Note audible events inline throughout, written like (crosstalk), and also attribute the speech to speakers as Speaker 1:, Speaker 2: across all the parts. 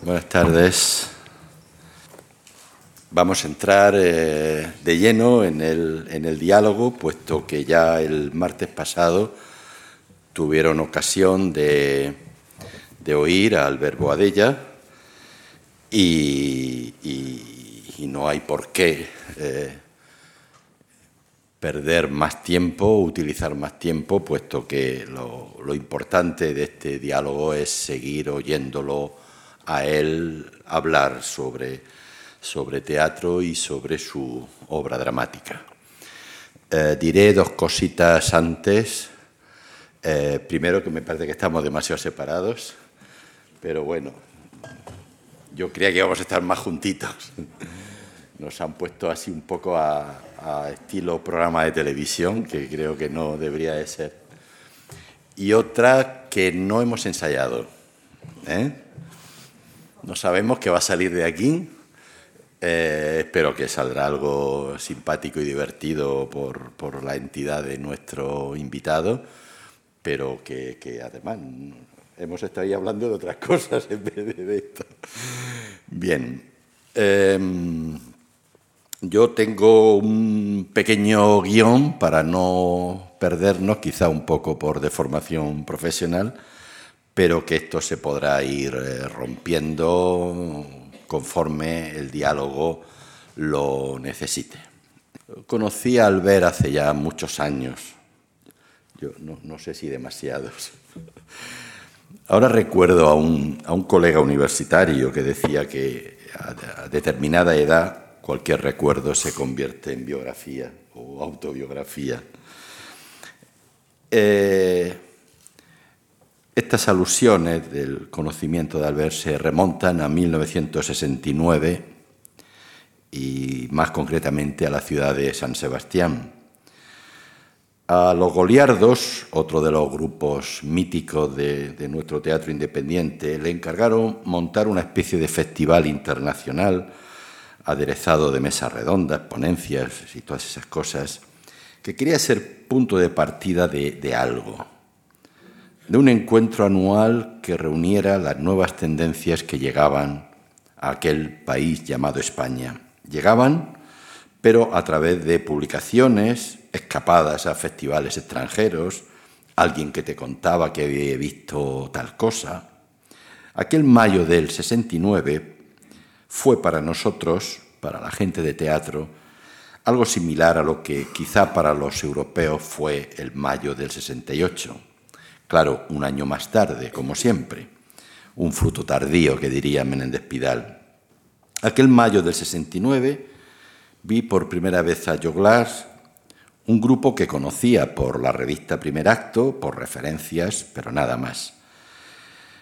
Speaker 1: Buenas tardes. Vamos a entrar eh, de lleno en el, en el diálogo, puesto que ya el martes pasado tuvieron ocasión de, de oír al verbo Adella y, no hay por qué eh, perder más tiempo, utilizar más tiempo, puesto que lo, lo importante de este diálogo es seguir oyéndolo a él hablar sobre sobre teatro y sobre su obra dramática. Eh, diré dos cositas antes. Eh, primero, que me parece que estamos demasiado separados, pero bueno, yo creía que íbamos a estar más juntitos. (laughs) Nos han puesto así un poco a, estilo programa de televisión, que creo que no debería de ser. Y otra que no hemos ensayado. ¿eh? No sabemos qué va a salir de aquí, eh, espero que saldrá algo simpático y divertido por, por la entidad de nuestro invitado, pero que, que, además hemos estado ahí hablando de otras (laughs) cosas en vez de, esto. Bien. Eh, yo tengo un pequeño guion para no perdernos, quizá un poco por deformación profesional, pero que esto se podrá ir eh, rompiendo conforme el diálogo lo necesite. Conocí a Albert hace ya muchos años, yo no, sé si demasiados. Ahora recuerdo a un, a un, colega universitario que decía que a, a determinada edad cualquier recuerdo se convierte en biografía o autobiografía. Eh, estas alusiones del conocimiento de Albert se remontan a 1969 y más concretamente a la ciudad de San Sebastián. A los Goliardos, otro de los grupos míticos de, nuestro teatro independiente, le encargaron montar una especie de festival internacional aderezado de mesas redondas, ponencias y todas esas cosas, que quería ser punto de partida de algo de un encuentro anual que reuniera las nuevas tendencias que llegaban a aquel país llamado España. Llegaban, pero a través de publicaciones, escapadas a festivales extranjeros, alguien que te contaba que había visto tal cosa. Aquel mayo del 69 fue para nosotros, para la gente de teatro, algo similar a lo que quizá para los europeos fue el mayo del 68 Claro, un año más tarde, como siempre. Un fruto tardío, que diría Menéndez Pidal. Aquel mayo del 69 vi por primera vez a Joglas, un grupo que conocía por la revista Primer Acto, por referencias, pero nada más.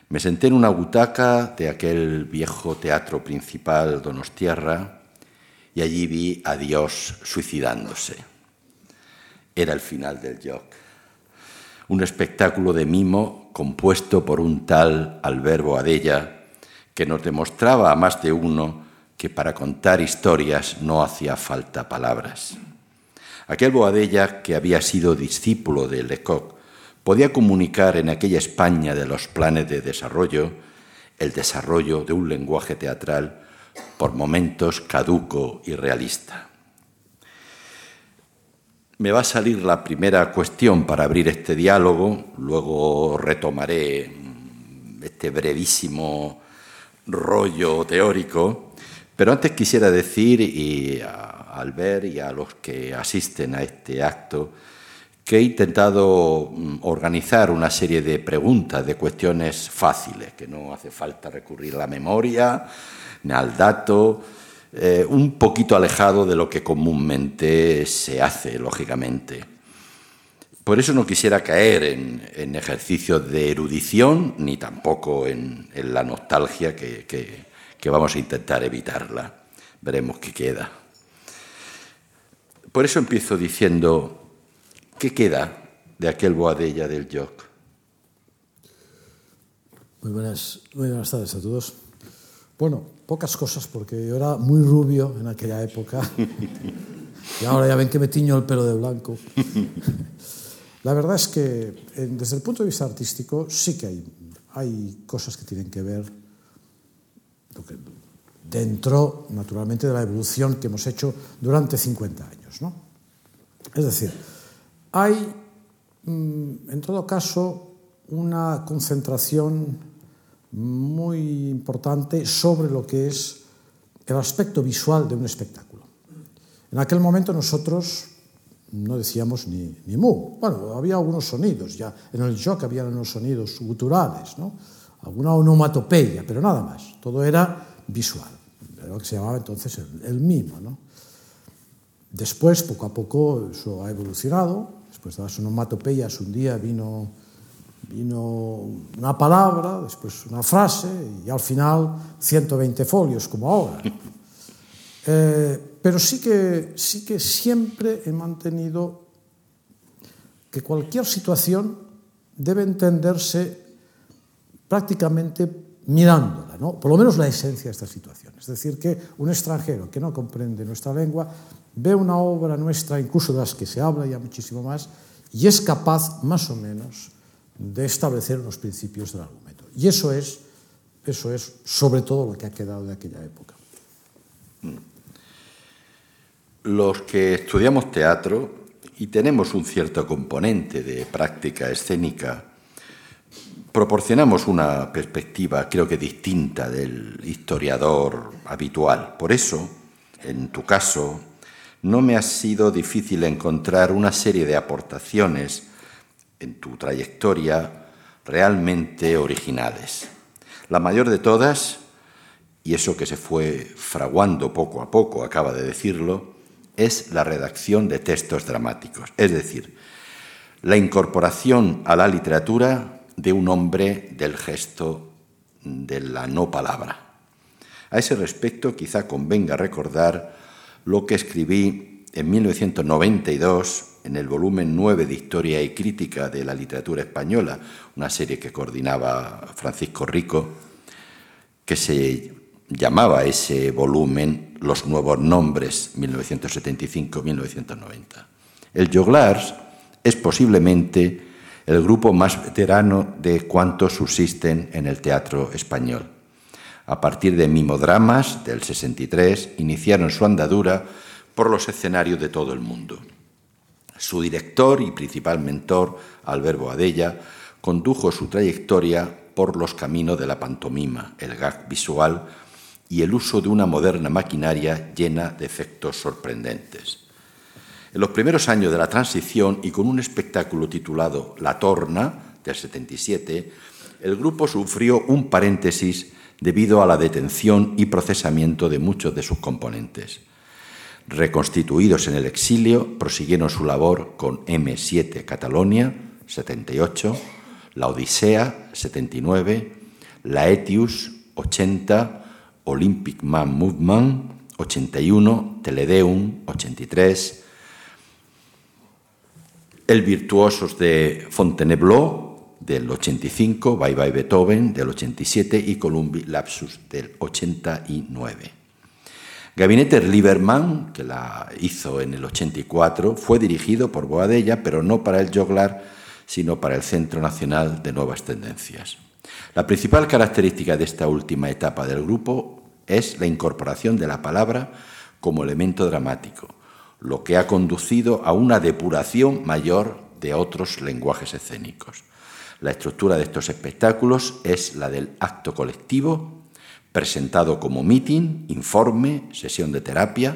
Speaker 1: Me senté en una butaca de aquel viejo teatro principal Donostierra y allí vi a Dios suicidándose. Era el final del joc un espectáculo de mimo compuesto por un tal Alberto Adella que nos demostraba a más de uno que para contar historias no hacía falta palabras. Aquel Boadella, que había sido discípulo de Lecoq, podía comunicar en aquella España de los planes de desarrollo el desarrollo de un lenguaje teatral por momentos caduco y realista. Me va a salir la primera cuestión para abrir este diálogo, luego retomaré este brevísimo rollo teórico, pero antes quisiera decir, y a Albert y a los que asisten a este acto, que he intentado mm, organizar una serie de preguntas, de cuestiones fáciles, que no hace falta recurrir a la memoria ni al dato, eh, un poquito alejado de lo que comúnmente se hace, lógicamente. Por eso no quisiera caer en, en ejercicios de erudición, ni tampoco en, la nostalgia que, que, vamos a intentar evitarla. Veremos qué queda. Por eso empiezo diciendo, ¿qué queda de aquel Boadella del Joc?
Speaker 2: Muy buenas, muy buenas tardes a todos. Bueno, pocas cosas porque yo era muy rubio en aquella época (laughs) y ahora ya ven que me tiño el pelo de blanco. La verdad es que desde el punto de vista artístico sí que hay, hay cosas que tienen que ver dentro, naturalmente, de la evolución que hemos hecho durante 50 años. ¿no? Es decir, hay, mm, en todo caso, una concentración muy importante sobre lo que es el aspecto visual de un espectáculo. En aquel momento nosotros no decíamos ni, ni mu. Bueno, había algunos sonidos, ya en el shock había unos sonidos guturales, ¿no? alguna onomatopeya, pero nada más. Todo era visual, era lo que se llamaba entonces el, el mimo. ¿no? Después, poco a poco, eso ha evolucionado. Después de las onomatopeyas, un día vino vino unha palabra, despois unha frase e al final 120 folios como ahora. (laughs) Eh, pero sí que, sí que siempre he mantenido que cualquier situación debe entenderse prácticamente mirándola, ¿no? por lo menos la esencia de esta situación. Es decir, que un extranjero que no comprende nuestra lengua ve una obra nuestra, incluso de las que se habla ya muchísimo más, y es capaz, más o menos, de establecer unos principios del argumento. Y eso es, eso es sobre todo lo que ha quedado de aquella época.
Speaker 1: Los que estudiamos teatro y tenemos un cierto componente de práctica escénica, proporcionamos una perspectiva creo que distinta del historiador habitual. Por eso, en tu caso, no me ha sido difícil encontrar una serie de aportaciones en tu trayectoria realmente originales. La mayor de todas, y eso que se fue fraguando poco a poco, acaba de decirlo, es la redacción de textos dramáticos, es decir, la incorporación a la literatura de un hombre del gesto de la no palabra. A ese respecto, quizá convenga recordar lo que escribí en 1992 en el volumen 9 de Historia y Crítica de la Literatura Española, una serie que coordinaba Francisco Rico, que se llamaba ese volumen Los Nuevos Nombres 1975-1990. El Joglars es posiblemente el grupo más veterano de cuantos subsisten en el teatro español. A partir de Mimodramas del 63, iniciaron su andadura por los escenarios de todo el mundo. Su director y principal mentor, Albert Boadella, condujo su trayectoria por los caminos de la pantomima, el gag visual y el uso de una moderna maquinaria llena de efectos sorprendentes. En los primeros años de la transición y con un espectáculo titulado La Torna, del 77, el grupo sufrió un paréntesis debido a la detención y procesamiento de muchos de sus componentes. Reconstituidos en el exilio, prosiguieron su labor con M7 Catalonia, 78, la Odisea, 79, la Etius, 80, Olympic Man Movement, 81, Teledeum, 83, El Virtuosos de Fontainebleau, del 85, Bye Bye Beethoven del 87 y Columbi Lapsus del 89. Gabinete Lieberman, que la hizo en el 84, fue dirigido por Boadella, pero no para el Joglar, sino para el Centro Nacional de Nuevas Tendencias. La principal característica de esta última etapa del grupo es la incorporación de la palabra como elemento dramático, lo que ha conducido a una depuración mayor de otros lenguajes escénicos. La estructura de estos espectáculos es la del acto colectivo, presentado como meeting, informe, sesión de terapia,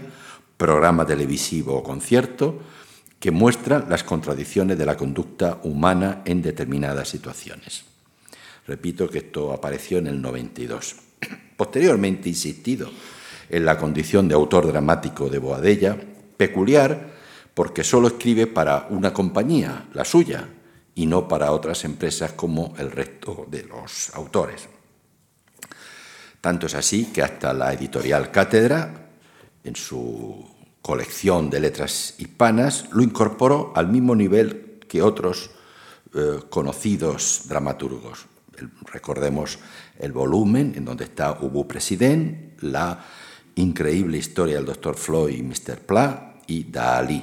Speaker 1: programa televisivo o concierto, que muestra las contradicciones de la conducta humana en determinadas situaciones. Repito que esto apareció en el 92. (clears throat) Posteriormente insistido en la condición de autor dramático de Boadella, peculiar porque solo escribe para una compañía, la suya, y no para otras empresas como el resto de los autores. Tanto es así que hasta la editorial Cátedra, en su colección de letras hispanas, lo incorporó al mismo nivel que otros eh, conocidos dramaturgos. recordemos el volumen en donde está Ubu President, la increíble historia del Dr. Floyd y Mr. Pla y Dalí,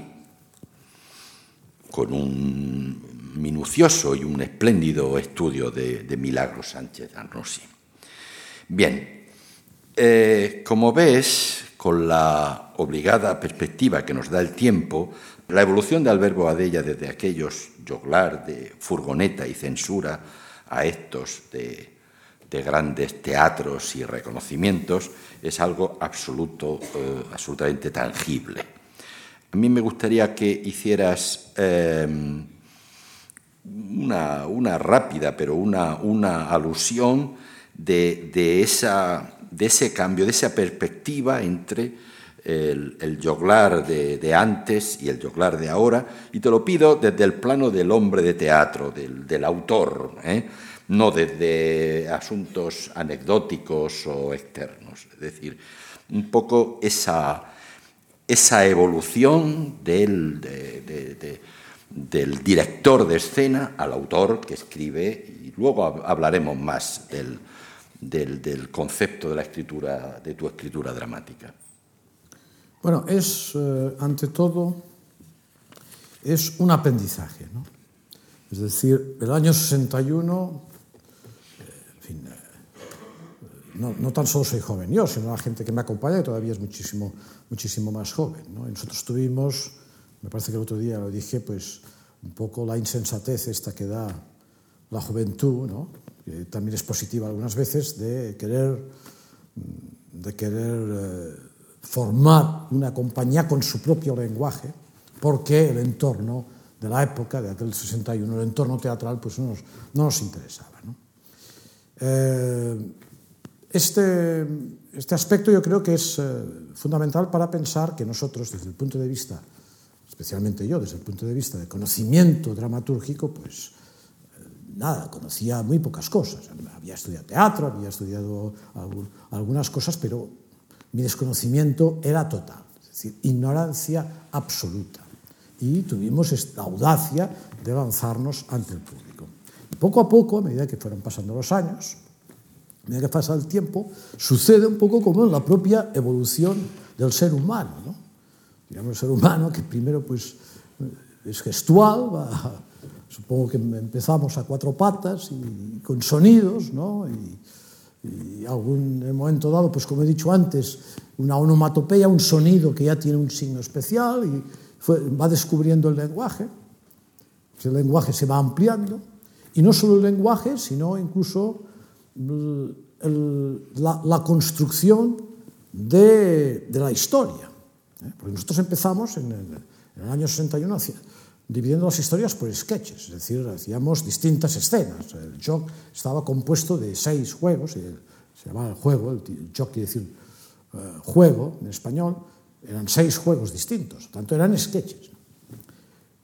Speaker 1: con un minucioso y un espléndido estudio de, Milagro Sánchez Anrosi. Bien, Eh, como ves, con la obligada perspectiva que nos da el tiempo, la evolución de Alberto Boadella desde aquellos joglar de furgoneta y censura a estos de, de grandes teatros y reconocimientos es algo absoluto, eh, absolutamente tangible. A mí me gustaría que hicieras eh, una, una, rápida, pero una, una alusión de, de, esa, de ese cambio, de esa perspectiva entre el, el joglar de, de, antes y el joglar de ahora, y te lo pido desde el plano del hombre de teatro, del, del autor, ¿eh? no desde asuntos anecdóticos o externos. Es decir, un poco esa, esa evolución del, de, de, del director de escena al autor que escribe, y luego hablaremos más del, del, del concepto de la escritura, de tu escritura dramática?
Speaker 2: Bueno, es, eh, ante todo, es un aprendizaje, ¿no? Es decir, el año 61, eh, en fin, eh, no, no, tan solo soy joven yo, sino la gente que me acompaña que todavía es muchísimo, muchísimo más joven. ¿no? Y nosotros tuvimos, me parece que el otro día lo dije, pues un poco la insensatez esta que da la juventud, ¿no? que también es positiva algunas veces, de querer, mm, de querer eh, formar una compañía con su propio lenguaje, porque el entorno de la época, de aquel 61, el entorno teatral, pues no nos, no nos interesaba. ¿no? Eh, este, este aspecto yo creo que es eh, fundamental para pensar que nosotros, desde el punto de vista, especialmente yo, desde el punto de vista de conocimiento dramatúrgico, pues nada, conocía muy pocas cosas. Había estudiado teatro, había estudiado algunas cosas, pero mi desconocimiento era total, es decir, ignorancia absoluta. Y tuvimos esta audacia de lanzarnos ante el público. Y poco a poco, a medida que fueron pasando los años, a medida que pasa el tiempo, sucede un poco como en la propia evolución del ser humano. ¿no? Digamos, el ser humano que primero pues, es gestual, va Supongo que empezamos a cuatro patas y, con sonidos, ¿no? Y, y algún en momento dado, pues como he dicho antes, una onomatopeya, un sonido que ya tiene un signo especial y fue, va descubriendo el lenguaje. El lenguaje se va ampliando y no solo el lenguaje, sino incluso mm, el, la, la, construcción de, de la historia. ¿eh? Porque nosotros empezamos en el, en el año 61 dividiendo las historias por sketches, es decir, hacíamos distintas escenas. El jock estaba compuesto de seis juegos, se llamaba el juego, el jock quiere decir uh, juego en español, eran seis juegos distintos, tanto eran sketches.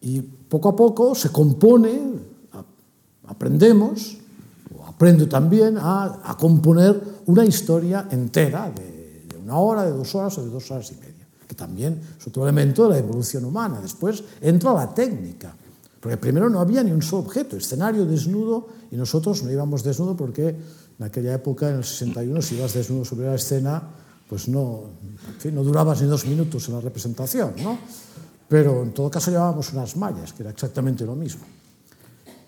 Speaker 2: Y poco a poco se compone, aprendemos, o aprendo también, a, a componer una historia entera de, de una hora, de dos horas o de dos horas y media que también es otro elemento de la evolución humana. Después entra la técnica, porque primero no había ni un solo objeto, escenario desnudo, y nosotros no íbamos desnudo porque en aquella época, en el 61, si ibas desnudo sobre la escena, pues no, en fin, no durabas ni dos minutos en la representación, ¿no? Pero en todo caso llevábamos unas mallas, que era exactamente lo mismo.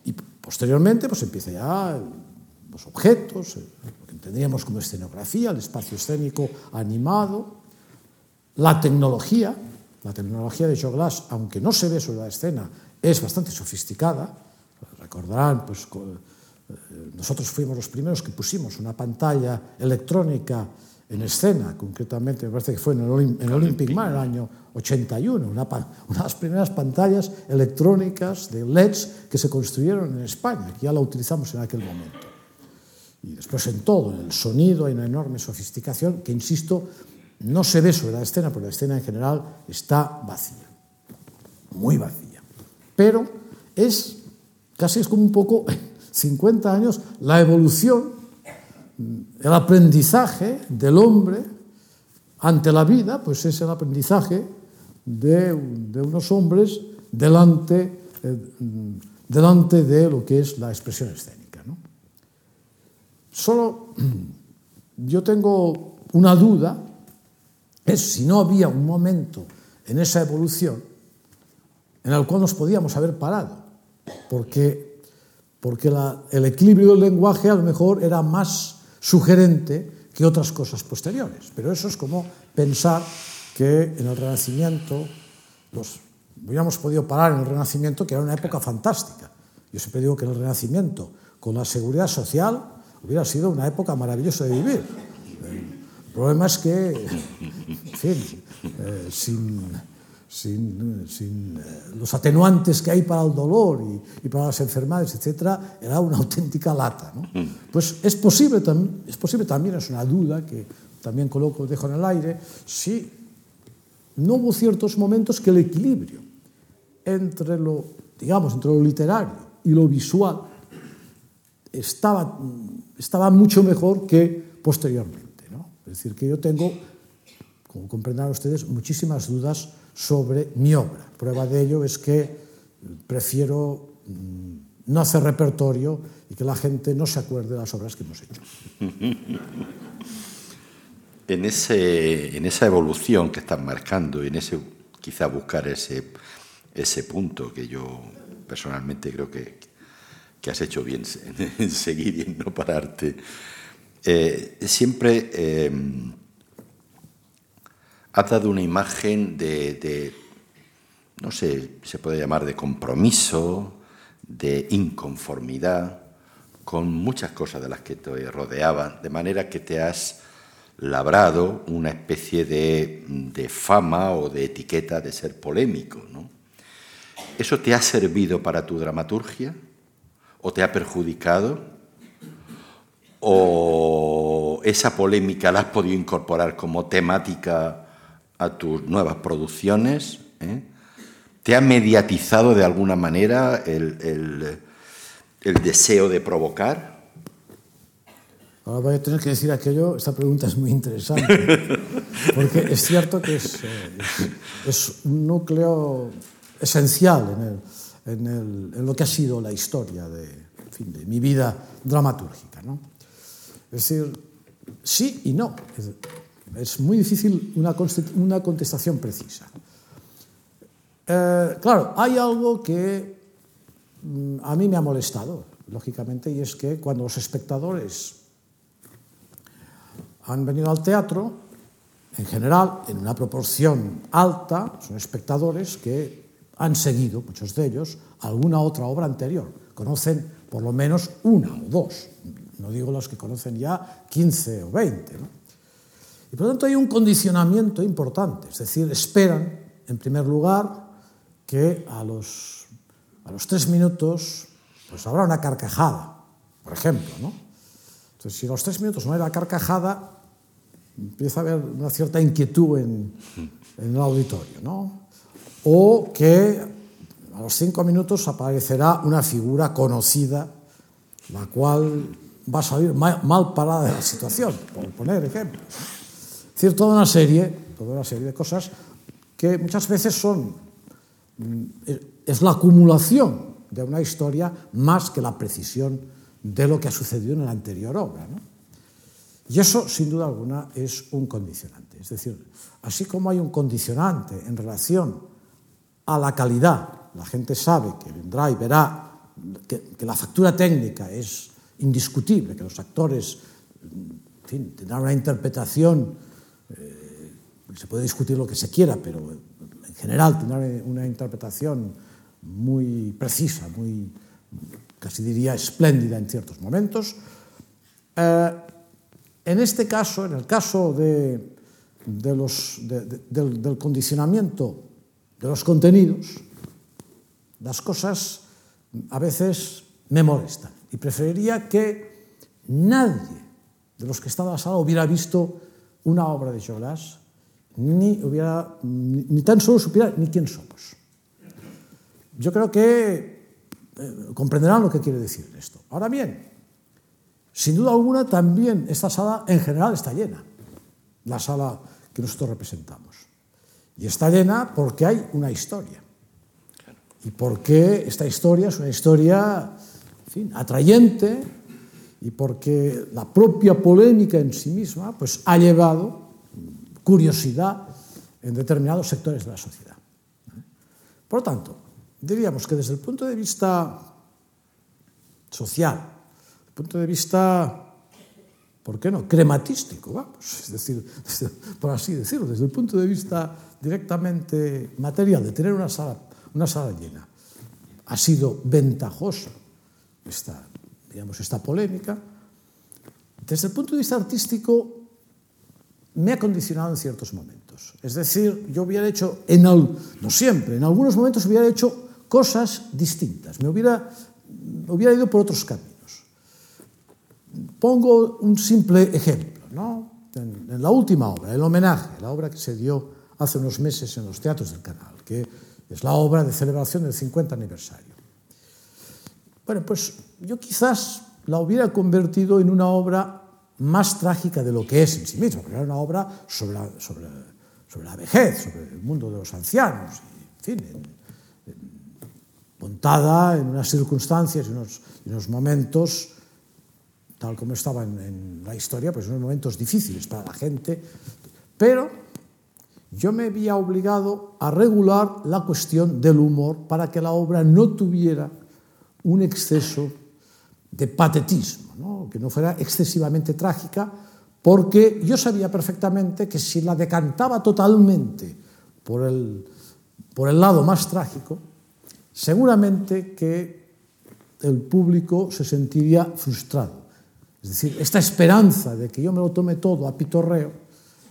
Speaker 2: Y posteriormente, pues empieza ya los objetos, eh, lo que entendíamos como escenografía, el espacio escénico animado, La tecnología, la tecnología de Joe Glass, aunque no se ve sobre la escena, es bastante sofisticada. Recordarán, pues eh, nosotros fuimos los primeros que pusimos una pantalla electrónica en escena, concretamente me parece que fue en el, en el Olympic Man el año 81, una, una de las primeras pantallas electrónicas de LEDs que se construyeron en España, que ya la utilizamos en aquel momento. Y después en todo, en el sonido hay una enorme sofisticación que, insisto, no se ve sobre la escena, porque la escena en general está vacía, muy vacía. Pero es casi es como un poco (laughs) 50 años la evolución, el aprendizaje del hombre ante la vida, pues es el aprendizaje de, de unos hombres delante, eh, delante de lo que es la expresión escénica. ¿no? Solo (clears throat) yo tengo una duda es si no había un momento en esa evolución en el cual nos podíamos haber parado, porque, porque la, el equilibrio del lenguaje a lo mejor era más sugerente que otras cosas posteriores. Pero eso es como pensar que en el Renacimiento los, hubiéramos podido parar en el Renacimiento, que era una época fantástica. Yo siempre digo que en el Renacimiento, con la seguridad social, hubiera sido una época maravillosa de vivir problema es que, en fin, eh, sin, sin, sin eh, los atenuantes que hay para el dolor y, y para las enfermedades, etcétera, era una auténtica lata. ¿no? Mm. Pues es posible, es posible también, es una duda que también coloco, dejo en el aire, si no hubo ciertos momentos que el equilibrio entre lo, digamos, entre lo literario y lo visual estaba, estaba mucho mejor que posteriormente. Es decir, que yo tengo, como comprenderán ustedes, muchísimas dudas sobre mi obra. Prueba de ello es que prefiero mm, no hacer repertorio y que la gente no se acuerde de las obras que hemos hecho. (laughs)
Speaker 1: En, ese, en esa evolución que estás marcando en ese quizá buscar ese, ese punto que yo personalmente creo que, que has hecho bien (laughs) en seguir y en no pararte, eh, siempre... Eh, ha dado una imagen de, no sé, se puede llamar de compromiso, de inconformidad con muchas cosas de las que te rodeaban, de manera que te has labrado una especie de, fama o de etiqueta de ser polémico. ¿Eso te ha servido para tu dramaturgia? ¿O te ha perjudicado? ¿O esa polémica la has podido incorporar como temática a tus nuevas producciones? ¿eh? ¿Te ha mediatizado de alguna manera el, el, deseo de provocar?
Speaker 2: Ahora voy a tener que decir aquello, esta pregunta es muy interesante, porque es cierto que es, eh, un núcleo esencial en, el, en, en, lo que ha sido la historia de, fin, de mi vida dramatúrgica. ¿no? Es decir, sí y no. Es muy difícil una, una contestación precisa. Eh, claro, hay algo que mm, a mí me ha molestado, lógicamente, y es que cuando los espectadores han venido al teatro, en general, en una proporción alta, son espectadores que han seguido, muchos de ellos, alguna otra obra anterior. Conocen por lo menos una o dos, no digo los que conocen ya 15 o 20. ¿no? Y por lo tanto hay un condicionamiento importante, es decir, esperan, en primer lugar, que a los, a los tres minutos pues habrá una carcajada, por ejemplo. ¿no? Entonces, si a los tres minutos no hay la carcajada, empieza a haber una cierta inquietud en, en el auditorio. ¿no? O que a los cinco minutos aparecerá una figura conocida, la cual va a salir mal, mal parada de la situación, por poner ejemplos. Es decir, toda una serie, toda una serie de cosas que muchas veces son, mm, es la acumulación de una historia más que la precisión de lo que ha sucedido en la anterior obra. ¿no? Y eso, sin duda alguna, es un condicionante. Es decir, así como hay un condicionante en relación a la calidad, la gente sabe que vendrá y verá que, que la factura técnica es indiscutible, que los actores en fin, tendrán una interpretación, eh, se puede discutir lo que se quiera, pero en general tendrán una interpretación muy precisa, muy, casi diría, espléndida en ciertos momentos. Eh, en este caso, en el caso de, de los, de, de, del, del, condicionamiento de los contenidos, las cosas a veces me molestan y preferiría que nadie de los que estaba en la sala hubiera visto una obra de Jolas, ni, hubiera, ni, ni tan solo supiera ni quién somos. Yo creo que eh, comprenderán lo que quiere decir esto. Ahora bien, sin duda alguna también esta sala en general está llena, la sala que nosotros representamos. Y está llena porque hay una historia. Y porque esta historia es una historia fin, atrayente y porque la propia polémica en sí misma pues, ha llevado curiosidad en determinados sectores de la sociedad. Por lo tanto, diríamos que desde el punto de vista social, desde el punto de vista ¿por qué no? crematístico, vamos, es decir, (laughs) por así decirlo, desde el punto de vista directamente material, de tener una sala, una sala llena, ha sido ventajoso esta, digamos, esta polémica, desde el punto de vista artístico me ha condicionado en ciertos momentos. Es decir, yo hubiera hecho, en el, no siempre, en algunos momentos hubiera hecho cosas distintas, me hubiera, me hubiera ido por otros caminos. Pongo un simple ejemplo, ¿no? en, en la última obra, el homenaje, la obra que se dio hace unos meses en los teatros del canal, que es la obra de celebración del 50 aniversario. Bueno, pues yo quizás la hubiera convertido en una obra más trágica de lo que es en sí misma, porque era una obra sobre la, sobre, sobre la vejez, sobre el mundo de los ancianos, y, en fin, en, en, montada en unas circunstancias, y unos, unos momentos, tal como estaba en, la historia, pues unos momentos difíciles para la gente, pero yo me había obligado a regular la cuestión del humor para que la obra no tuviera un exceso de patetismo, ¿no? que no fuera excesivamente trágica, porque yo sabía perfectamente que si la decantaba totalmente por el, por el lado más trágico, seguramente que el público se sentiría frustrado. Es decir, esta esperanza de que yo me lo tome todo a pitorreo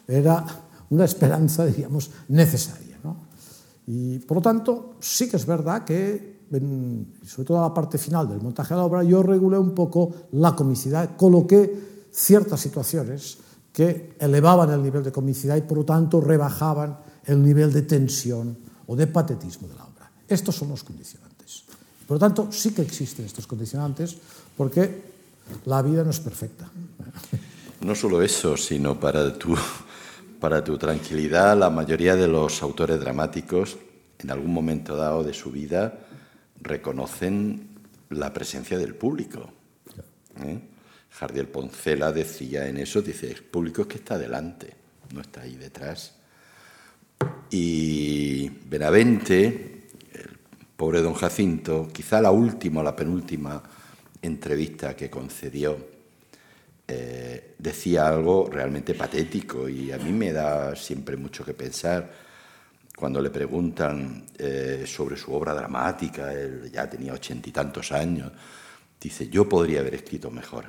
Speaker 2: era una esperanza, (laughs) digamos, necesaria. ¿no? Y por lo tanto, sí que es verdad que sobre todo en la parte final del montaje de la obra, yo regulé un poco la comicidad, coloqué ciertas situaciones que elevaban el nivel de comicidad y por lo tanto rebajaban el nivel de tensión o de patetismo de la obra. Estos son los condicionantes. Por lo tanto, sí que existen estos condicionantes porque la vida no es perfecta.
Speaker 1: No solo eso, sino para tu, para tu tranquilidad, la mayoría de los autores dramáticos, en algún momento dado de su vida, reconocen la presencia del público. ¿Eh? Jardiel Poncela decía en eso, dice, el público es que está delante, no está ahí detrás. Y Benavente, el pobre don Jacinto, quizá la última la penúltima entrevista que concedió, eh, decía algo realmente patético y a mí me da siempre mucho que pensar cuando le preguntan eh, sobre su obra dramática, él ya tenía ochenta y tantos años, dice, yo podría haber escrito mejor.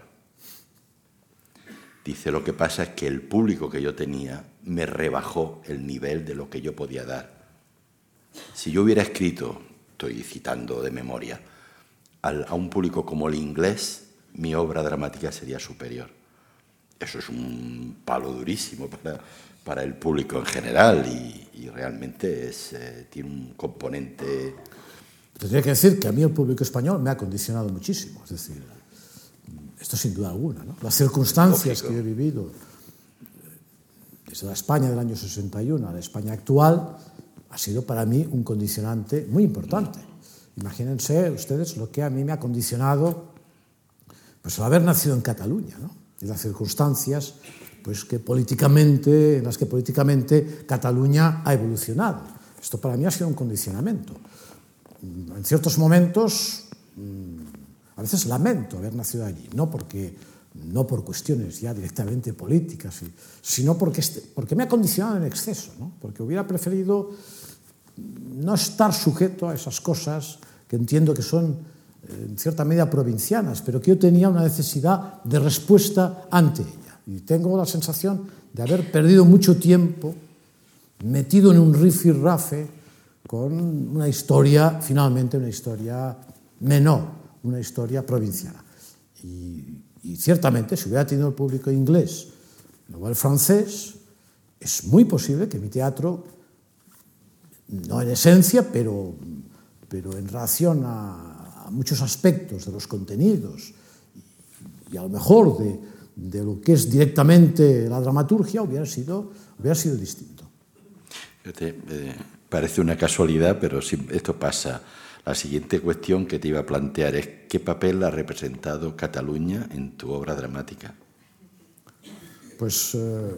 Speaker 1: Dice, lo que pasa es que el público que yo tenía me rebajó el nivel de lo que yo podía dar. Si yo hubiera escrito, estoy citando de memoria, a un público como el inglés, mi obra dramática sería superior. Eso es un palo durísimo para, para el público en general y, y realmente es, eh, tiene un componente...
Speaker 2: Tendría que decir que a mí el público español me ha condicionado muchísimo, es decir, mm, esto sin duda alguna, ¿no? las circunstancias Lógico. que yo he vivido eh, desde la España del año 61 a la España actual ha sido para mí un condicionante muy importante. Imagínense ustedes lo que a mí me ha condicionado pues el haber nacido en Cataluña ¿no? y las circunstancias pues que políticamente, en las que políticamente Cataluña ha evolucionado. Esto para mí ha sido un condicionamiento. En ciertos momentos, mm, a veces lamento haber nacido allí, no porque no por cuestiones ya directamente políticas, sino porque, este, porque me ha condicionado en exceso, ¿no? porque hubiera preferido no estar sujeto a esas cosas que entiendo que son en cierta medida provincianas, pero que yo tenía una necesidad de respuesta ante ellas. Y tengo la sensación de haber perdido mucho tiempo metido en un rifirrafe con una historia, finalmente una historia menor, una historia provinciana. Y, y ciertamente, si hubiera tenido el público inglés, luego el francés, es muy posible que mi teatro, no en esencia, pero, pero en relación a, a muchos aspectos de los contenidos y, y a lo mejor de, de, lo que es directamente la dramaturgia, hubiera sido, hubiera sido distinto.
Speaker 1: Te, eh, parece una casualidad, pero si esto pasa. La siguiente cuestión que te iba a plantear es ¿qué papel ha representado Cataluña en tu obra dramática?
Speaker 2: Pues, eh,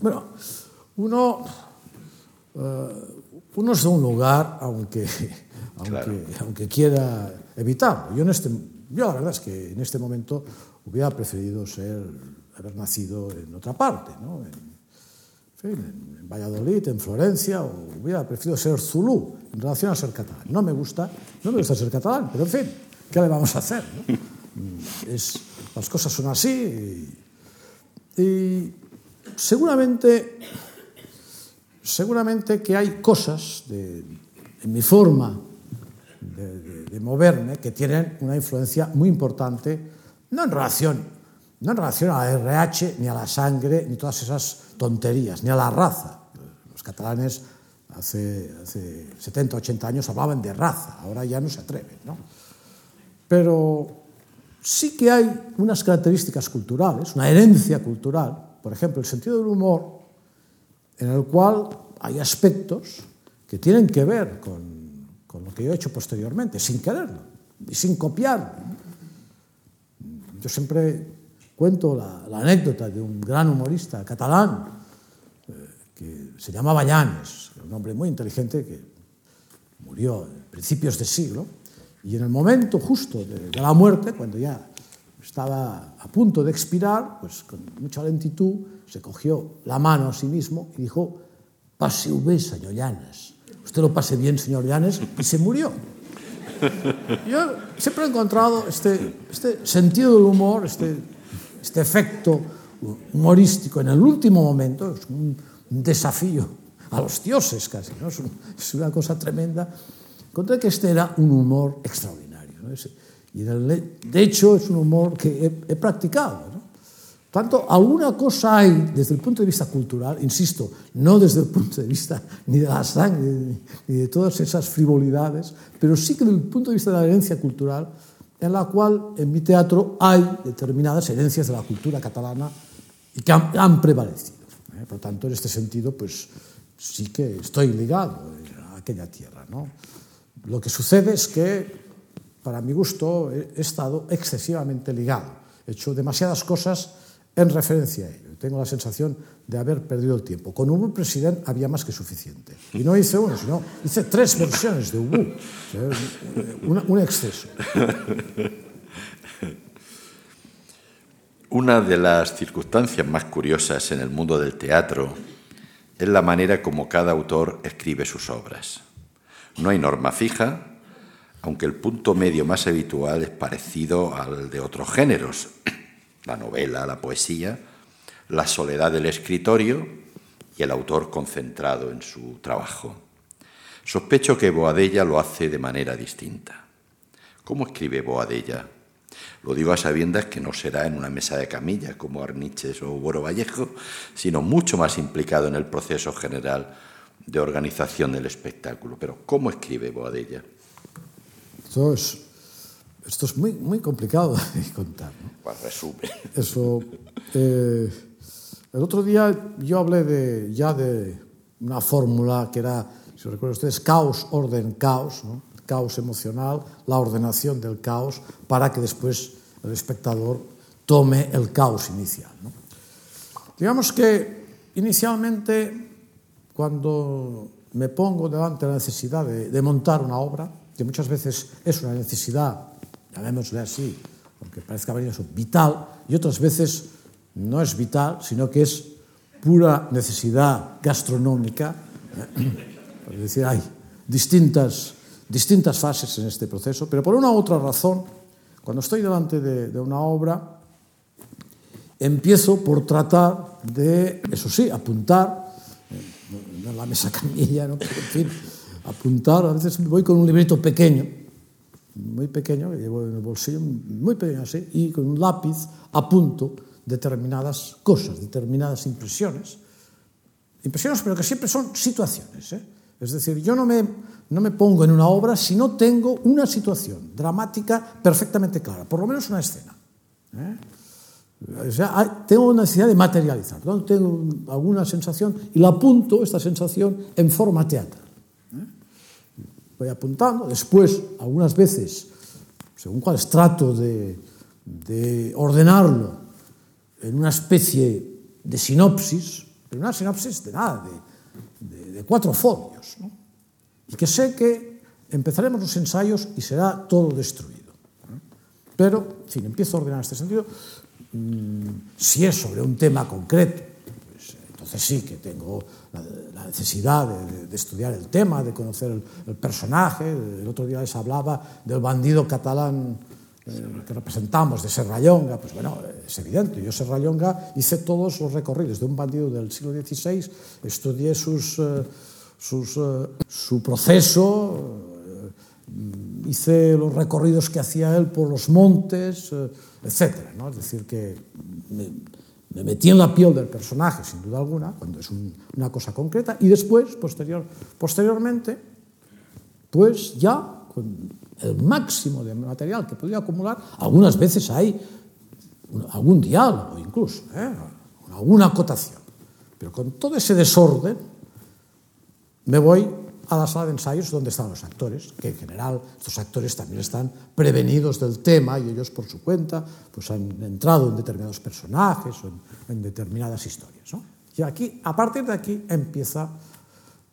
Speaker 2: bueno, uno... Eh, uno es de un lugar, aunque, aunque, claro. aunque quiera evitarlo. Yo, en este, yo la verdad es que en este momento hubiera preferido ser, haber nacido en otra parte, ¿no? en, en, en, Valladolid, en Florencia, o hubiera preferido ser zulú en relación a ser catalán. No me gusta, no me gusta ser catalán, pero en fin, ¿qué le vamos a hacer? ¿no? Mm, es, las cosas son así y, y seguramente, seguramente que hay cosas de, en mi forma de, de, de moverme que tienen una influencia muy importante No en relación, no en relación a la RH, ni a la sangre, ni todas esas tonterías, ni a la raza. Los catalanes hace, hace 70, 80 años hablaban de raza, ahora ya no se atreven. ¿no? Pero sí que hay unas características culturales, una herencia cultural, por ejemplo, el sentido del humor, en el cual hay aspectos que tienen que ver con, con lo que yo he hecho posteriormente, sin quererlo y sin copiarlo. Yo siempre cuento la, la anécdota de un gran humorista catalán eh, que se llamaba Llanes, un hombre muy inteligente que murió a principios de siglo, y en el momento justo de, de la muerte, cuando ya estaba a punto de expirar, pues con mucha lentitud se cogió la mano a sí mismo y dijo, pase V, señor Llanes. Usted lo pase bien, señor Llanes, y se murió. (laughs) Yo sempre he encontrado este, este sentido del humor, este, este efecto humorístico en el último momento, es un, un desafío a los dioses casi, ¿no? es, un, es una cosa tremenda. Encontré que este era un humor extraordinario. ¿no? Es, y el, de hecho, es un humor que he, he practicado. ¿no? Tanto alguna cosa hay desde el punto de vista cultural, insisto, no desde el punto de vista ni de la sangre ni de todas esas frivolidades, pero sí que desde el punto de vista de la herencia cultural, en la cual en mi teatro hay determinadas herencias de la cultura catalana y que han, han prevalecido. ¿eh? Por tanto, en este sentido, pues sí que estoy ligado a aquella tierra. ¿no? Lo que sucede es que, para mi gusto, he estado excesivamente ligado, he hecho demasiadas cosas en referencia a ello. Tengo la sensación de haber perdido el tiempo. Con Ubu President había más que suficiente. Y no hice uno, sino hice tres versiones de Ubu. Un, un exceso.
Speaker 1: Una de las circunstancias más curiosas en el mundo del teatro es la manera como cada autor escribe sus obras. No hay norma fija, aunque el punto medio más habitual es parecido al de otros géneros, la novela, la poesía, la soledad del escritorio y el autor concentrado en su trabajo. Sospecho que Boadella lo hace de manera distinta. ¿Cómo escribe Boadella? Lo digo a sabiendas que no será en una mesa de camilla como Arniches o Boro Vallejo, sino mucho más implicado en el proceso general de organización del espectáculo. Pero ¿cómo escribe Boadella?
Speaker 2: Esto es muy, muy complicado (laughs) de contar. ¿no?
Speaker 1: Pues resume.
Speaker 2: Eso. Eh, el otro día yo hablé de, ya de una fórmula que era, si recuerdan ustedes, caos, orden, caos, ¿no? caos emocional, la ordenación del caos, para que después el espectador tome el caos inicial. ¿no? Digamos que inicialmente, cuando me pongo delante de la necesidad de, de montar una obra, que muchas veces es una necesidad llamémosle así, aunque parezca eso, vital, y otras veces no es vital, sino que es pura necesidad gastronómica. Eh, es decir, hay distintas, distintas fases en este proceso, pero por una u otra razón, cuando estoy delante de, de una obra, empiezo por tratar de, eso sí, apuntar, eh, no en la mesa (laughs) camilla, ¿no? Pero, en fin, apuntar, a veces voy con un librito pequeño, muy pequeño, que llevo en el bolsillo, muy pequeño así, y con un lápiz apunto determinadas cosas, determinadas impresiones. Impresiones, pero que siempre son situaciones. ¿eh? Es decir, yo no me, no me pongo en una obra si no tengo una situación dramática perfectamente clara, por lo menos una escena. ¿eh? O sea, tengo necesidad de materializar, ¿no? tengo alguna sensación y la apunto, esta sensación, en forma teatral vai apuntando. Despois, algunas veces, según cual trato de, de ordenarlo en una especie de sinopsis, pero una sinopsis de nada, de, de, de cuatro folios, ¿no? y que sé que empezaremos los ensayos y será todo destruido. Pero, en fin, empiezo a ordenar este sentido. Mm, si es sobre un tema concreto, entonces sí que tengo la, la necesidad de, de, estudiar el tema, de conocer el, el, personaje. El otro día les hablaba del bandido catalán eh, que representamos, de Serrallonga. Pues bueno, es evidente, yo Serrallonga hice todos los recorridos de un bandido del siglo XVI, estudié sus, eh, sus, eh, su proceso eh, hice los recorridos que hacía él por los montes, eh, etcétera, ¿no? Es decir, que me metí en la piel del personaje, sin duda alguna, cuando es un, una cosa concreta, y después, posterior, posteriormente, pues ya con el máximo de material que podía acumular, algunas veces hay algún diálogo incluso, ¿eh? alguna acotación, pero con todo ese desorden me voy a la sala de ensayos donde están los actores, que en general estos actores también están prevenidos del tema y ellos por su cuenta pues han entrado en determinados personajes o en, en determinadas historias. ¿no? Y aquí, a partir de aquí, empieza,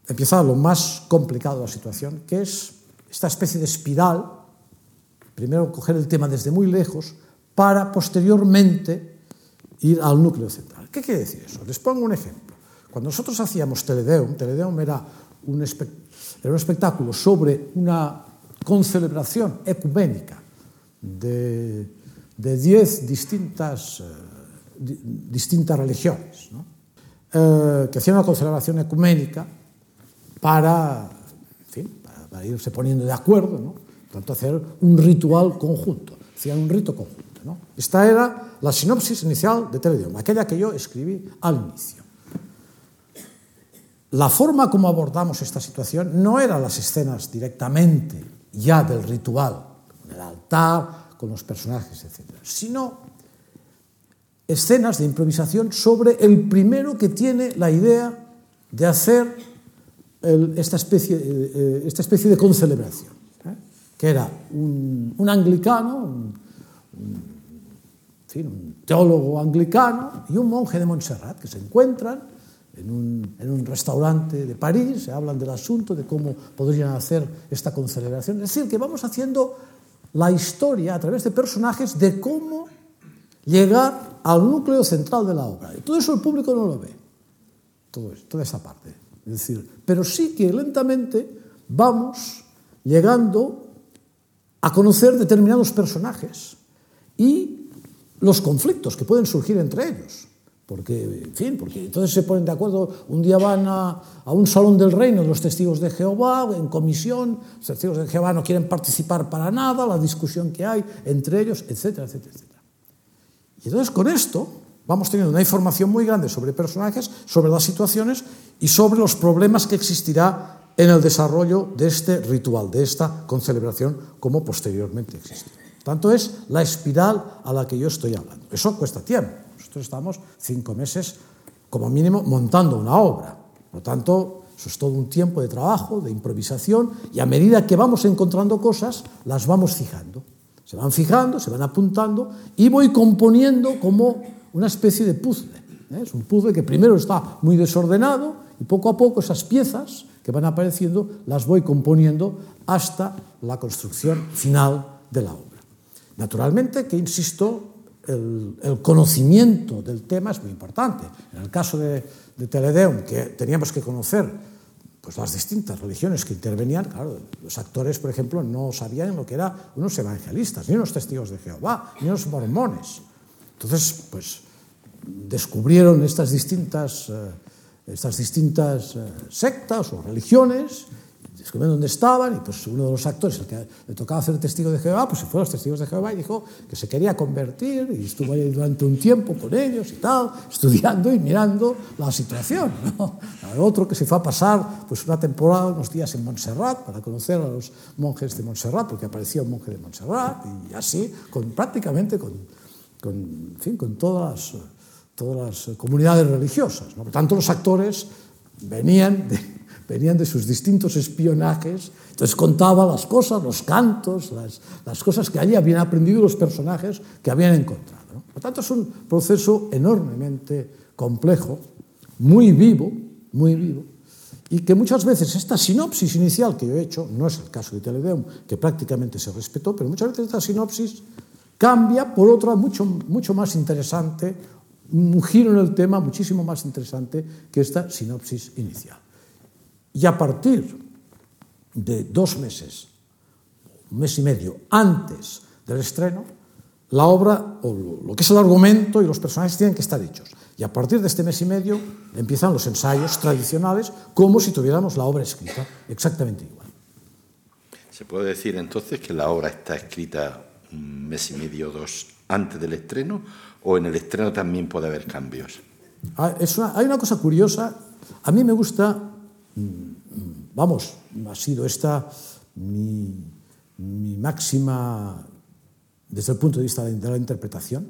Speaker 2: empieza lo más complicado de la situación, que es esta especie de espiral, primero coger el tema desde muy lejos para posteriormente ir al núcleo central. ¿Qué quiere decir eso? Les pongo un ejemplo. Cuando nosotros hacíamos Teledeum, Teledeum era un espectáculo Era un espectáculo sobre una concelebración ecuménica de, de diez distintas, eh, di, distintas religiones, ¿no? eh, que hacían una concelebración ecuménica para, en fin, para, para irse poniendo de acuerdo, ¿no? tanto hacer un ritual conjunto, hacían un rito conjunto. ¿no? Esta era la sinopsis inicial de Teledioma, aquella que yo escribí al inicio la forma como abordamos esta situación no eran las escenas directamente ya del ritual, con el altar, con los personajes, etc., sino escenas de improvisación sobre el primero que tiene la idea de hacer el, esta, especie, eh, eh, esta, especie, de concelebración, ¿eh? que era un, un anglicano, un, un, en fin, un teólogo anglicano y un monje de Montserrat que se encuentran en un, en un restaurante de París, se hablan del asunto, de cómo podrían hacer esta concelebración. Es decir, que vamos haciendo la historia a través de personajes de cómo llegar al núcleo central de la obra. Y todo eso el público no lo ve, todo eso, toda esa parte. Es decir, pero sí que lentamente vamos llegando a conocer determinados personajes y los conflictos que pueden surgir entre ellos. Porque, en fin, porque entonces se ponen de acuerdo, un día van a, a un salón del reino los testigos de Jehová, en comisión, los testigos de Jehová no quieren participar para nada, la discusión que hay entre ellos, etcétera, etcétera, etcétera. Y entonces con esto vamos teniendo una información muy grande sobre personajes, sobre las situaciones y sobre los problemas que existirá en el desarrollo de este ritual, de esta concelebración, como posteriormente existe. Tanto es la espiral a la que yo estoy hablando. Eso cuesta tiempo. Nosotros estamos cinco meses, como mínimo, montando una obra. Por lo tanto, eso es todo un tiempo de trabajo, de improvisación, y a medida que vamos encontrando cosas, las vamos fijando. Se van fijando, se van apuntando, y voy componiendo como una especie de puzzle. ¿eh? Es un puzzle que primero está muy desordenado, y poco a poco esas piezas que van apareciendo las voy componiendo hasta la construcción final de la obra. Naturalmente que, insisto, el, el, conocimiento del tema es muy importante. En el caso de, de Teledeum, que teníamos que conocer pues, las distintas religiones que intervenían, claro, los actores, por ejemplo, no sabían lo que eran unos evangelistas, ni unos testigos de Jehová, ni unos mormones. Entonces, pues descubrieron estas distintas, eh, estas distintas eh, sectas o religiones descubrieron dónde estaban y pues uno de los actores, el que le tocaba hacer testigo de Jehová, pues se fue a los testigos de Jehová y dijo que se quería convertir y estuvo ahí durante un tiempo con ellos y tal, estudiando y mirando la situación. ¿no? Al otro que se fue a pasar pues una temporada, unos días en Montserrat para conocer a los monjes de Montserrat, porque aparecía un monje de Montserrat y así, con, prácticamente con, con, en fin, con todas, las, todas las comunidades religiosas. ¿no? Por tanto, los actores venían de venían de sus distintos espionajes, entonces contaba las cosas, los cantos, las, las cosas que allí habían aprendido los personajes que habían encontrado. ¿no? Por tanto, es un proceso enormemente complejo, muy vivo, muy vivo, y que muchas veces esta sinopsis inicial que yo he hecho, no es el caso de Teledeum, que prácticamente se respetó, pero muchas veces esta sinopsis cambia por otra mucho, mucho más interesante, un giro en el tema muchísimo más interesante que esta sinopsis inicial. Y a partir de dos meses, un mes y medio antes del estreno, la obra o lo que es el argumento y los personajes tienen que estar hechos. Y a partir de este mes y medio empiezan los ensayos tradicionales como si tuviéramos la obra escrita, exactamente igual.
Speaker 1: ¿Se puede decir entonces que la obra está escrita un mes y medio o dos antes del estreno o en el estreno también puede haber cambios?
Speaker 2: Ah, es una, hay una cosa curiosa. A mí me gusta Mm, mm. vamos, ha sido esta mi, mi máxima desde el punto de vista de la interpretación,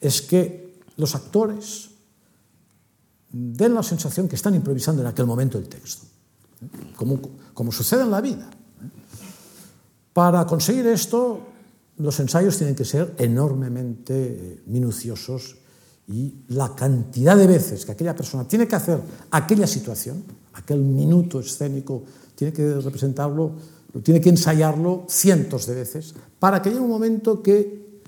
Speaker 2: es que los actores den la sensación que están improvisando en aquel momento el texto, ¿eh? como, como, sucede en la vida. ¿eh? Para conseguir esto, los ensayos tienen que ser enormemente eh, minuciosos y la cantidad de veces que aquella persona tiene que hacer aquella situación aquel minuto escénico, tiene que representarlo, tiene que ensayarlo cientos de veces para que llegue un momento que,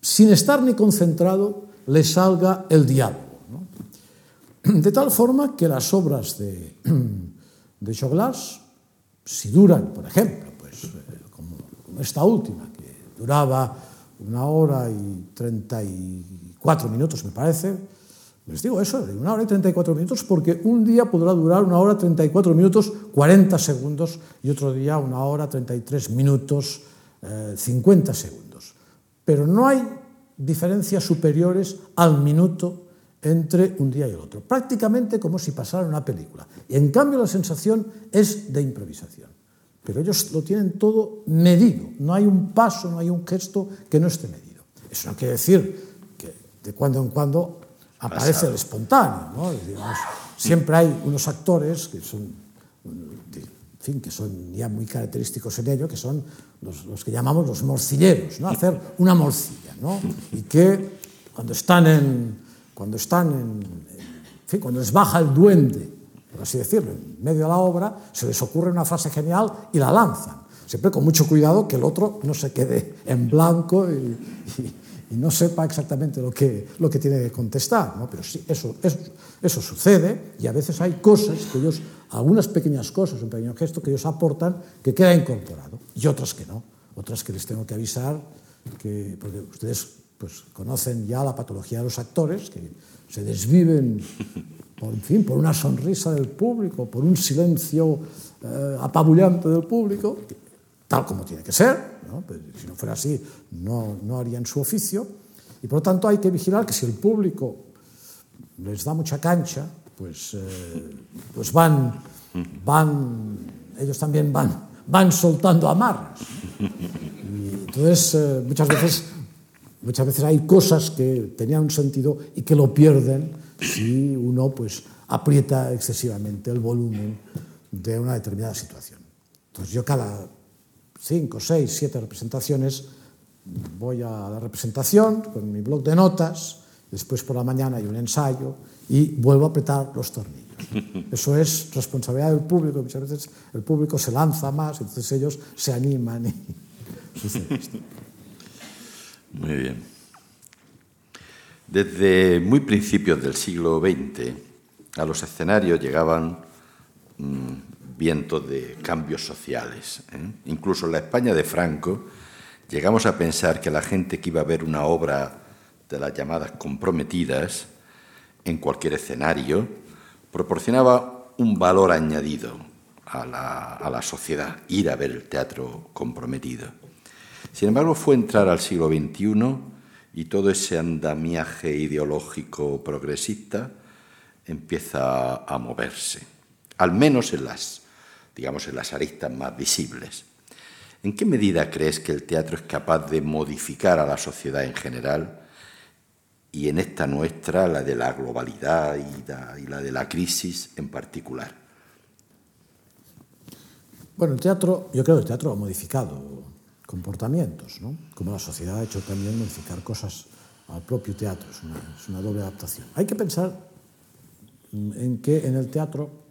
Speaker 2: sin estar ni concentrado, le salga el diálogo. ¿no? De tal forma que las obras de, (clears throat) de Choglas, si duran, por ejemplo, pues, eh, como, como esta última, que duraba una hora y 34 minutos, me parece, Les digo eso, de una hora y 34 minutos, porque un día podrá durar una hora 34 minutos 40 segundos y otro día una hora 33 minutos eh, 50 segundos. Pero no hay diferencias superiores al minuto entre un día y el otro, prácticamente como si pasara una película. Y en cambio la sensación es de improvisación. Pero ellos lo tienen todo medido, no hay un paso, no hay un gesto que no esté medido. Eso no quiere decir que de cuando en cuando aparece Pasado. espontáneo. ¿no? Digamos, siempre hay unos actores que son, en fin, que son ya muy característicos en ello, que son los, los que llamamos los morcilleros, ¿no? hacer una morcilla, ¿no? y que cuando están en, cuando están en, en fin, cuando les baja el duende, por así decirlo, en medio de la obra, se les ocurre una frase genial y la lanzan. Siempre con mucho cuidado que el otro no se quede en blanco y, y y no sepa exactamente lo que, lo que tiene que contestar, ¿no? pero sí, eso, eso, eso sucede y a veces hay cosas que ellos, algunas pequeñas cosas, un pequeño gesto que ellos aportan que queda incorporado y otras que no, otras que les tengo que avisar, que, porque ustedes pues, conocen ya la patología de los actores, que se desviven por, en fin, por una sonrisa del público, por un silencio eh, apabullante del público, tal como tiene que ser, ¿no? Pues, si no fuera así, no, no harían su oficio. Y por lo tanto hay que vigilar que si el público les da mucha cancha, pues, eh, pues van, van, ellos también van, van soltando amarras. Y entonces, eh, muchas, veces, muchas veces hay cosas que tenían un sentido y que lo pierden si uno pues, aprieta excesivamente el volumen de una determinada situación. Entonces yo cada cinco, seis, siete representaciones, voy a la representación con mi blog de notas, después por la mañana hay un ensayo y vuelvo a apretar los tornillos. (laughs) Eso es responsabilidad del público, muchas veces el público se lanza más, entonces ellos se animan y (laughs) sucede esto.
Speaker 1: Muy bien. Desde muy principios del siglo XX, a los escenarios llegaban mmm, vientos de cambios sociales. ¿eh? Incluso en la España de Franco llegamos a pensar que la gente que iba a ver una obra de las llamadas comprometidas en cualquier escenario proporcionaba un valor añadido a la, a la sociedad, ir a ver el teatro comprometido. Sin embargo, fue entrar al siglo XXI y todo ese andamiaje ideológico progresista empieza a moverse, al menos en las digamos, en las aristas más visibles. ¿En qué medida crees que el teatro es capaz de modificar a la sociedad en general y en esta nuestra, la de la globalidad y la, de la crisis en particular?
Speaker 2: Bueno, el teatro, yo creo que el teatro ha modificado comportamientos, ¿no? como la sociedad ha hecho también modificar cosas al propio teatro, es una, es una doble adaptación. Hay que pensar en que en el teatro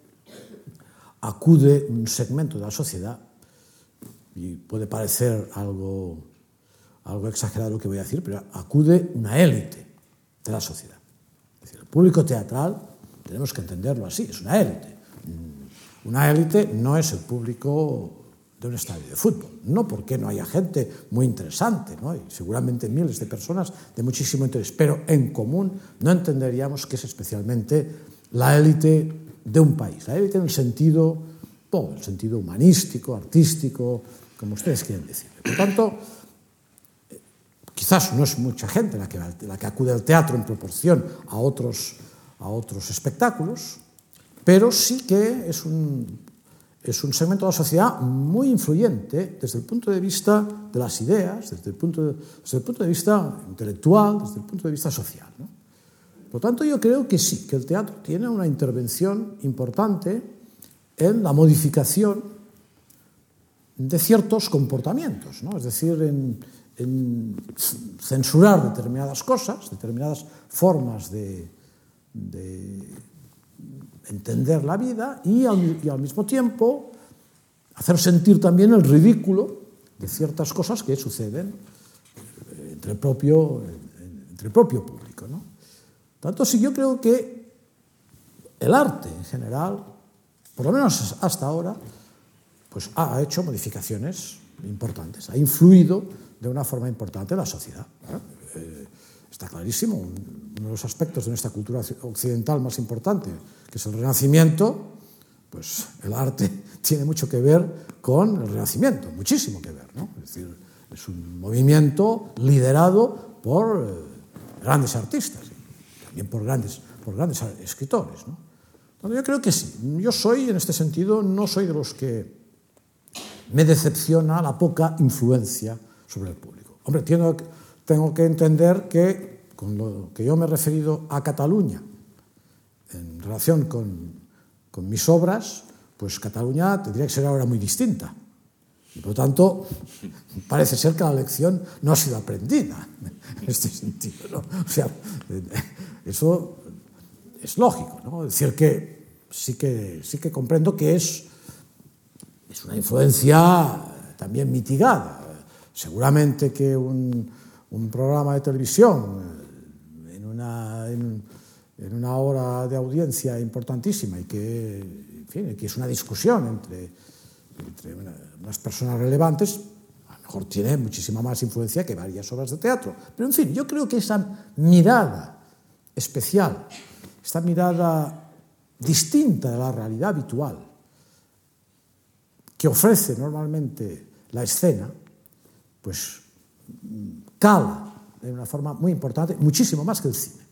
Speaker 2: acude un segmento da sociedad, y puede parecer algo, algo exagerado lo que voy a decir, pero acude una élite de la sociedad. Es decir, el público teatral, tenemos que entenderlo así, es una élite. Mm, una élite no es el público de un estadio de fútbol, no porque no haya gente muy interesante, ¿no? y seguramente miles de personas de muchísimo interés, pero en común no entenderíamos que es especialmente la élite de un país. Aí ten un sentido, bom, un sentido humanístico, artístico, como ustedes queren decir. Por tanto, eh, quizás no es mucha gente la que, la que acude al teatro en proporción a otros, a otros espectáculos, pero sí que es un, es un segmento de la sociedad muy influyente desde el punto de vista de las ideas, desde el punto de, desde el punto de vista intelectual, desde el punto de vista social. ¿no? Por tanto, yo creo que sí, que el teatro tiene una intervención importante en la modificación de ciertos comportamientos, ¿no? es decir, en, en censurar determinadas cosas, determinadas formas de, de entender la vida y al, y al, mismo tiempo hacer sentir también el ridículo de ciertas cosas que suceden entre el propio, entre el propio público. ¿no? Tanto si yo creo que el arte en general, por lo menos hasta ahora, pues ha hecho modificaciones importantes, ha influido de una forma importante en la sociedad. Eh, está clarísimo, uno de los aspectos de nuestra cultura occidental más importante, que es el Renacimiento, pues el arte (laughs) tiene mucho que ver con el Renacimiento, muchísimo que ver. ¿no? Es decir, es un movimiento liderado por eh, grandes artistas bien por grandes, por grandes escritores. ¿no? Bueno, yo creo que sí. Yo soy, en este sentido, no soy de los que me decepciona la poca influencia sobre el público. Hombre, tengo, tengo que entender que con lo que yo me he referido a Cataluña en relación con, con mis obras, pues Cataluña tendría que ser ahora muy distinta. Y por lo tanto, parece ser que la lección no ha sido aprendida en este sentido. ¿no? O sea, Eso es lógico, ¿no? Es decir, que sí que, sí que comprendo que es, es una influencia también mitigada. Seguramente que un, un programa de televisión eh, en una, en, en una hora de audiencia importantísima y que, en fin, que es una discusión entre, entre una, unas personas relevantes, a lo mejor tiene muchísima más influencia que varias obras de teatro. Pero en fin, yo creo que esa mirada especial, esta mirada distinta de la realidad habitual que ofrece normalmente la escena, pues cala de una forma muy importante, muchísimo más que el cine,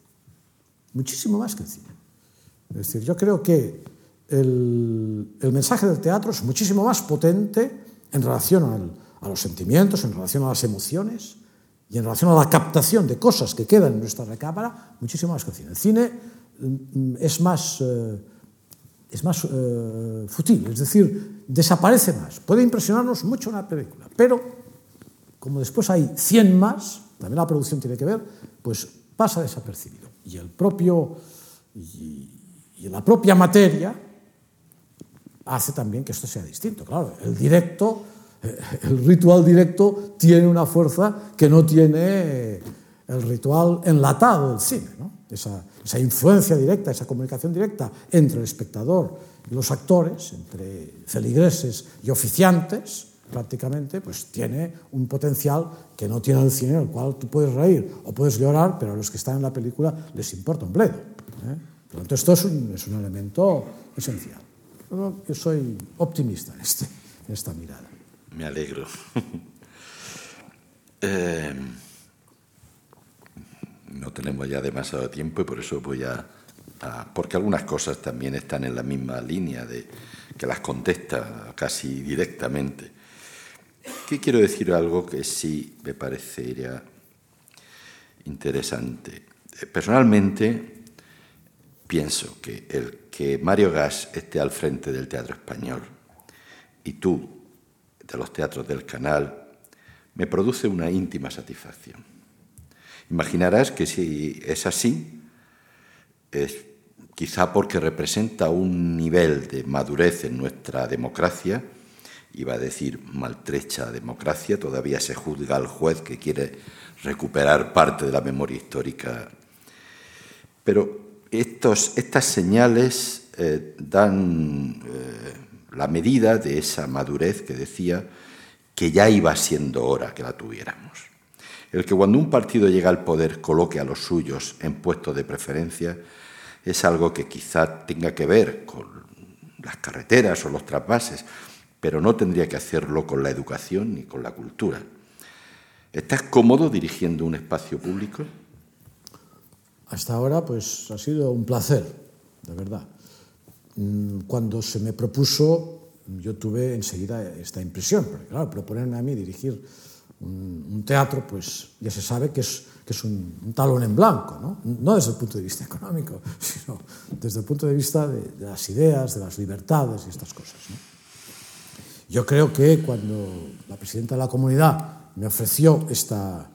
Speaker 2: muchísimo más que el cine. Es decir, yo creo que el, el mensaje del teatro es muchísimo más potente en relación al, a los sentimientos, en relación a las emociones, y en relación a la captación de cosas que quedan en nuestra recámara, muchísimo más que el cine. El cine mm, es más, eh, es más eh, fútil, es decir, desaparece más. Puede impresionarnos mucho una película, pero como después hay 100 más, también la producción tiene que ver, pues pasa desapercibido. Y el propio y, y la propia materia hace también que esto sea distinto. Claro, el directo el ritual directo tiene una fuerza que no tiene el ritual enlatado del cine. ¿no? Esa, esa, influencia directa, esa comunicación directa entre el espectador y los actores, entre feligreses y oficiantes, prácticamente, pues tiene un potencial que no tiene el cine, el cual tú puedes reír o puedes llorar, pero a los que están en la película les importa un bledo. ¿eh? Por lo tanto, esto es un, es un elemento esencial. Yo soy optimista en, este, en esta mirada.
Speaker 1: Me alegro. (laughs) eh, no tenemos ya demasiado tiempo y por eso voy a, Porque algunas cosas también están en la misma línea de que las contesta casi directamente. Aquí quiero decir algo que sí me parecería interesante. Personalmente, pienso que el que Mario Gas esté al frente del teatro español y tú de los teatros del canal me produce una íntima satisfacción. Imaginarás que si es así, es quizá porque representa un nivel de madurez en nuestra democracia iba a decir maltrecha democracia, todavía se juzga al juez que quiere recuperar parte de la memoria histórica. Pero estos, estas señales eh, dan eh, la medida de esa madurez que decía que ya iba siendo hora que la tuviéramos. El que cuando un partido llega al poder coloque a los suyos en puestos de preferencia es algo que quizá tenga que ver con las carreteras o los trasvases, pero no tendría que hacerlo con la educación ni con la cultura. ¿Estás cómodo dirigiendo un espacio público?
Speaker 2: Hasta ahora, pues ha sido un placer, de verdad. Mm, cuando se me propuso, yo tuve enseguida esta impresión, porque claro, proponerme a mí dirigir un, un teatro, pues ya se sabe que es, que es un, un, talón en blanco, ¿no? no desde el punto de vista económico, (laughs) sino desde el punto de vista de, de las ideas, de las libertades y estas cosas. ¿no? Yo creo que cuando la presidenta de la comunidad me ofreció esta,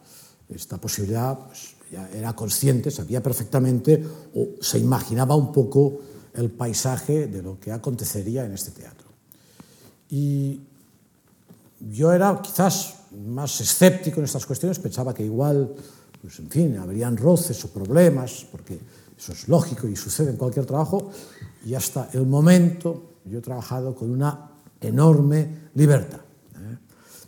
Speaker 2: esta posibilidad, pues ya era consciente, sabía perfectamente o se imaginaba un poco el paisaje de lo que acontecería en este teatro. Y yo era quizás más escéptico en estas cuestiones, pensaba que igual, pues en fin, habrían roces o problemas, porque eso es lógico y sucede en cualquier trabajo, y hasta el momento yo he trabajado con una enorme libertad. ¿eh?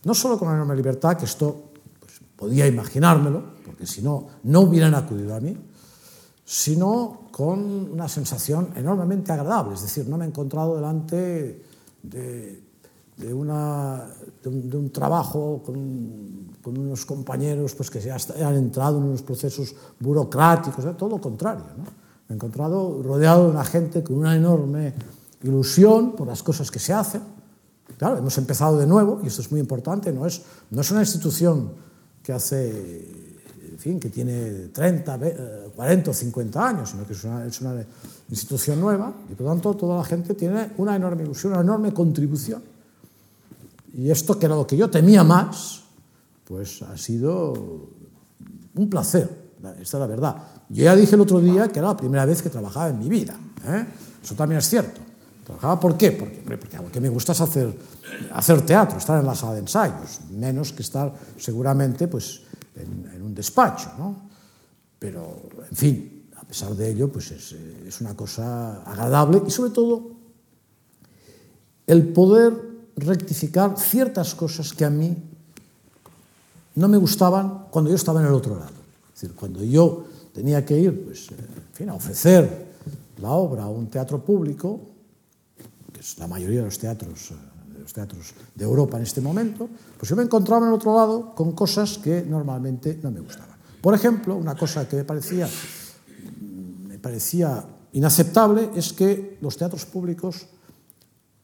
Speaker 2: No solo con una enorme libertad, que esto pues, podía imaginármelo, porque si no, no hubieran acudido a mí, sino con una sensación enormemente agradable. Es decir, no me he encontrado delante de, de, una, de, un, de un, trabajo con, con, unos compañeros pues, que se han entrado en unos procesos burocráticos, ¿eh? todo lo contrario. ¿no? Me he encontrado rodeado de una gente con una enorme ilusión por las cosas que se hacen. Claro, hemos empezado de nuevo, y esto es muy importante, no es, no es una institución que hace en fin, que tiene 30, 40 eh, o 50 años, sino que es una, es una institución nueva y por lo tanto toda la gente tiene una enorme ilusión, una enorme contribución. Y esto que era lo que yo temía más, pues ha sido un placer, esta es la verdad. Yo ya dije el otro día que era la primera vez que trabajaba en mi vida, ¿eh? eso también es cierto. ¿Trabajaba por qué? Porque, porque, porque me gusta hacer, hacer teatro, estar en la sala de ensayos, menos que estar seguramente pues, en, en un despacho, ¿no? Pero, en fin, a pesar de ello, pues es, eh, es una cosa agradable y sobre todo el poder rectificar ciertas cosas que a mí no me gustaban cuando yo estaba en el otro lado. Es decir, cuando yo tenía que ir pues, eh, en fin, a ofrecer la obra a un teatro público, que es la mayoría de los teatros eh, os teatros de Europa neste momento, pois eu me encontraba no outro lado con cosas que normalmente non me gustaban. Por exemplo, unha cosa que me parecía mm, me parecía inaceptable es que los teatros públicos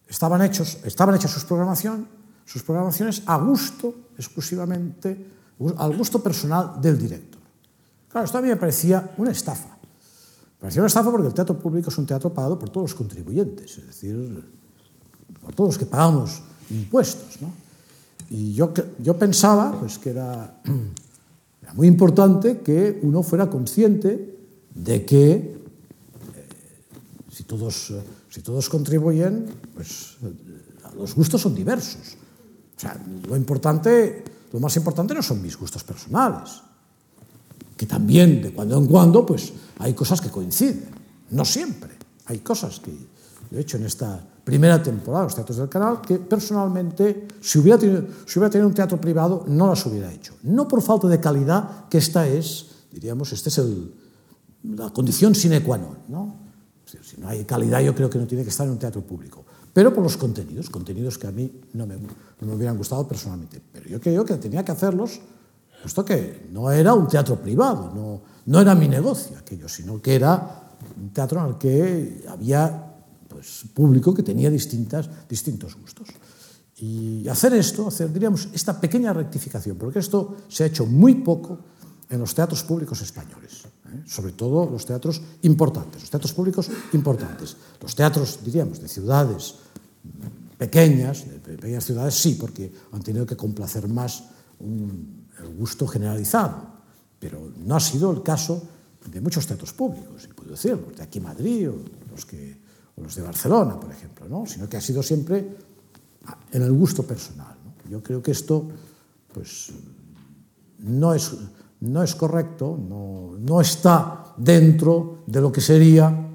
Speaker 2: estaban hechos, estaban hechas sus programación, sus programaciones a gusto exclusivamente al gusto personal del director. Claro, esto a mí me parecía una estafa. Me parecía una estafa porque el teatro público es un teatro pagado por todos los contribuyentes, es decir, por todos los que pagamos impuestos. ¿no? Y yo, yo pensaba pues, que era, (clears throat) era muy importante que uno fuera consciente de que eh, si, todos, eh, si todos contribuyen, pues eh, los gustos son diversos. O sea, lo importante, lo más importante no son mis gustos personales, que también de cuando en cuando pues hay cosas que coinciden, no siempre. Hay cosas que, de hecho, en esta, primera temporada, los teatros del canal, que personalmente, si hubiera, tenido, si hubiera tenido un teatro privado, no las hubiera hecho. No por falta de calidad, que esta es, diríamos, esta es el, la condición sine qua non. ¿no? Si no hay calidad, yo creo que no tiene que estar en un teatro público. Pero por los contenidos, contenidos que a mí no me, no me hubieran gustado personalmente. Pero yo creo que tenía que hacerlos, puesto que no era un teatro privado, no, no era mi negocio aquello, sino que era un teatro en el que había pues, público que tenía distintas, distintos gustos. Y hacer esto, hacer, diríamos, esta pequeña rectificación, porque esto se ha hecho muy poco en los teatros públicos españoles, ¿eh? sobre todo los teatros importantes, los teatros públicos importantes. Los teatros, diríamos, de ciudades pequeñas, de pequeñas ciudades sí, porque han tenido que complacer más un, el gusto generalizado, pero no ha sido el caso de muchos teatros públicos, y puedo decirlo, de aquí Madrid o los que o los de Barcelona, por ejemplo, ¿no? sino que ha sido siempre en el gusto personal. ¿no? Yo creo que esto pues, no, es, no es correcto, no, no está dentro de lo que sería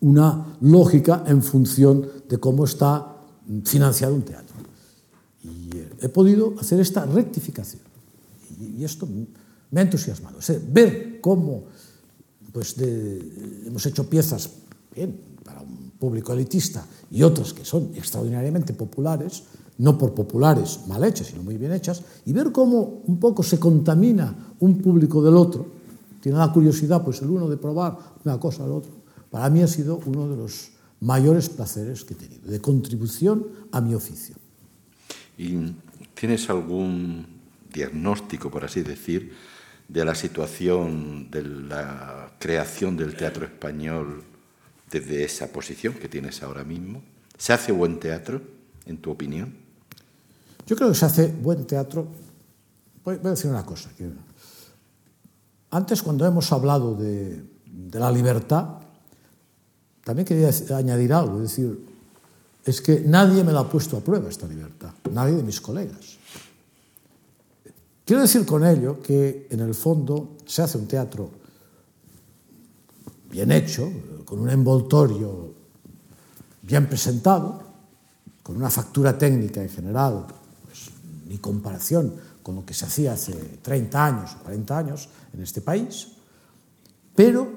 Speaker 2: una lógica en función de cómo está financiado un teatro. Y he podido hacer esta rectificación. Y esto me ha entusiasmado. O sea, ver cómo pues de, hemos hecho piezas bien, público elitista y otras que son extraordinariamente populares, no por populares mal hechas, sino muy bien hechas, y ver cómo un poco se contamina un público del otro. Tiene la curiosidad, pues, el uno de probar una cosa al otro. Para mí ha sido uno de los mayores placeres que he tenido, de contribución a mi oficio.
Speaker 1: ¿Y tienes algún diagnóstico, por así decir, de la situación de la creación del teatro español desde esa posición que tienes ahora mismo? ¿Se hace buen teatro, en tu opinión?
Speaker 2: Yo creo que se hace buen teatro. Voy a decir una cosa. Antes, cuando hemos hablado de, de la libertad, también quería añadir algo, es decir, es que nadie me la ha puesto a prueba esta libertad, nadie de mis colegas. Quiero decir con ello que en el fondo se hace un teatro bien hecho, con un envoltorio bien presentado, con una factura técnica en general, pues, ni comparación con lo que se hacía hace 30 años o 40 años en este país, pero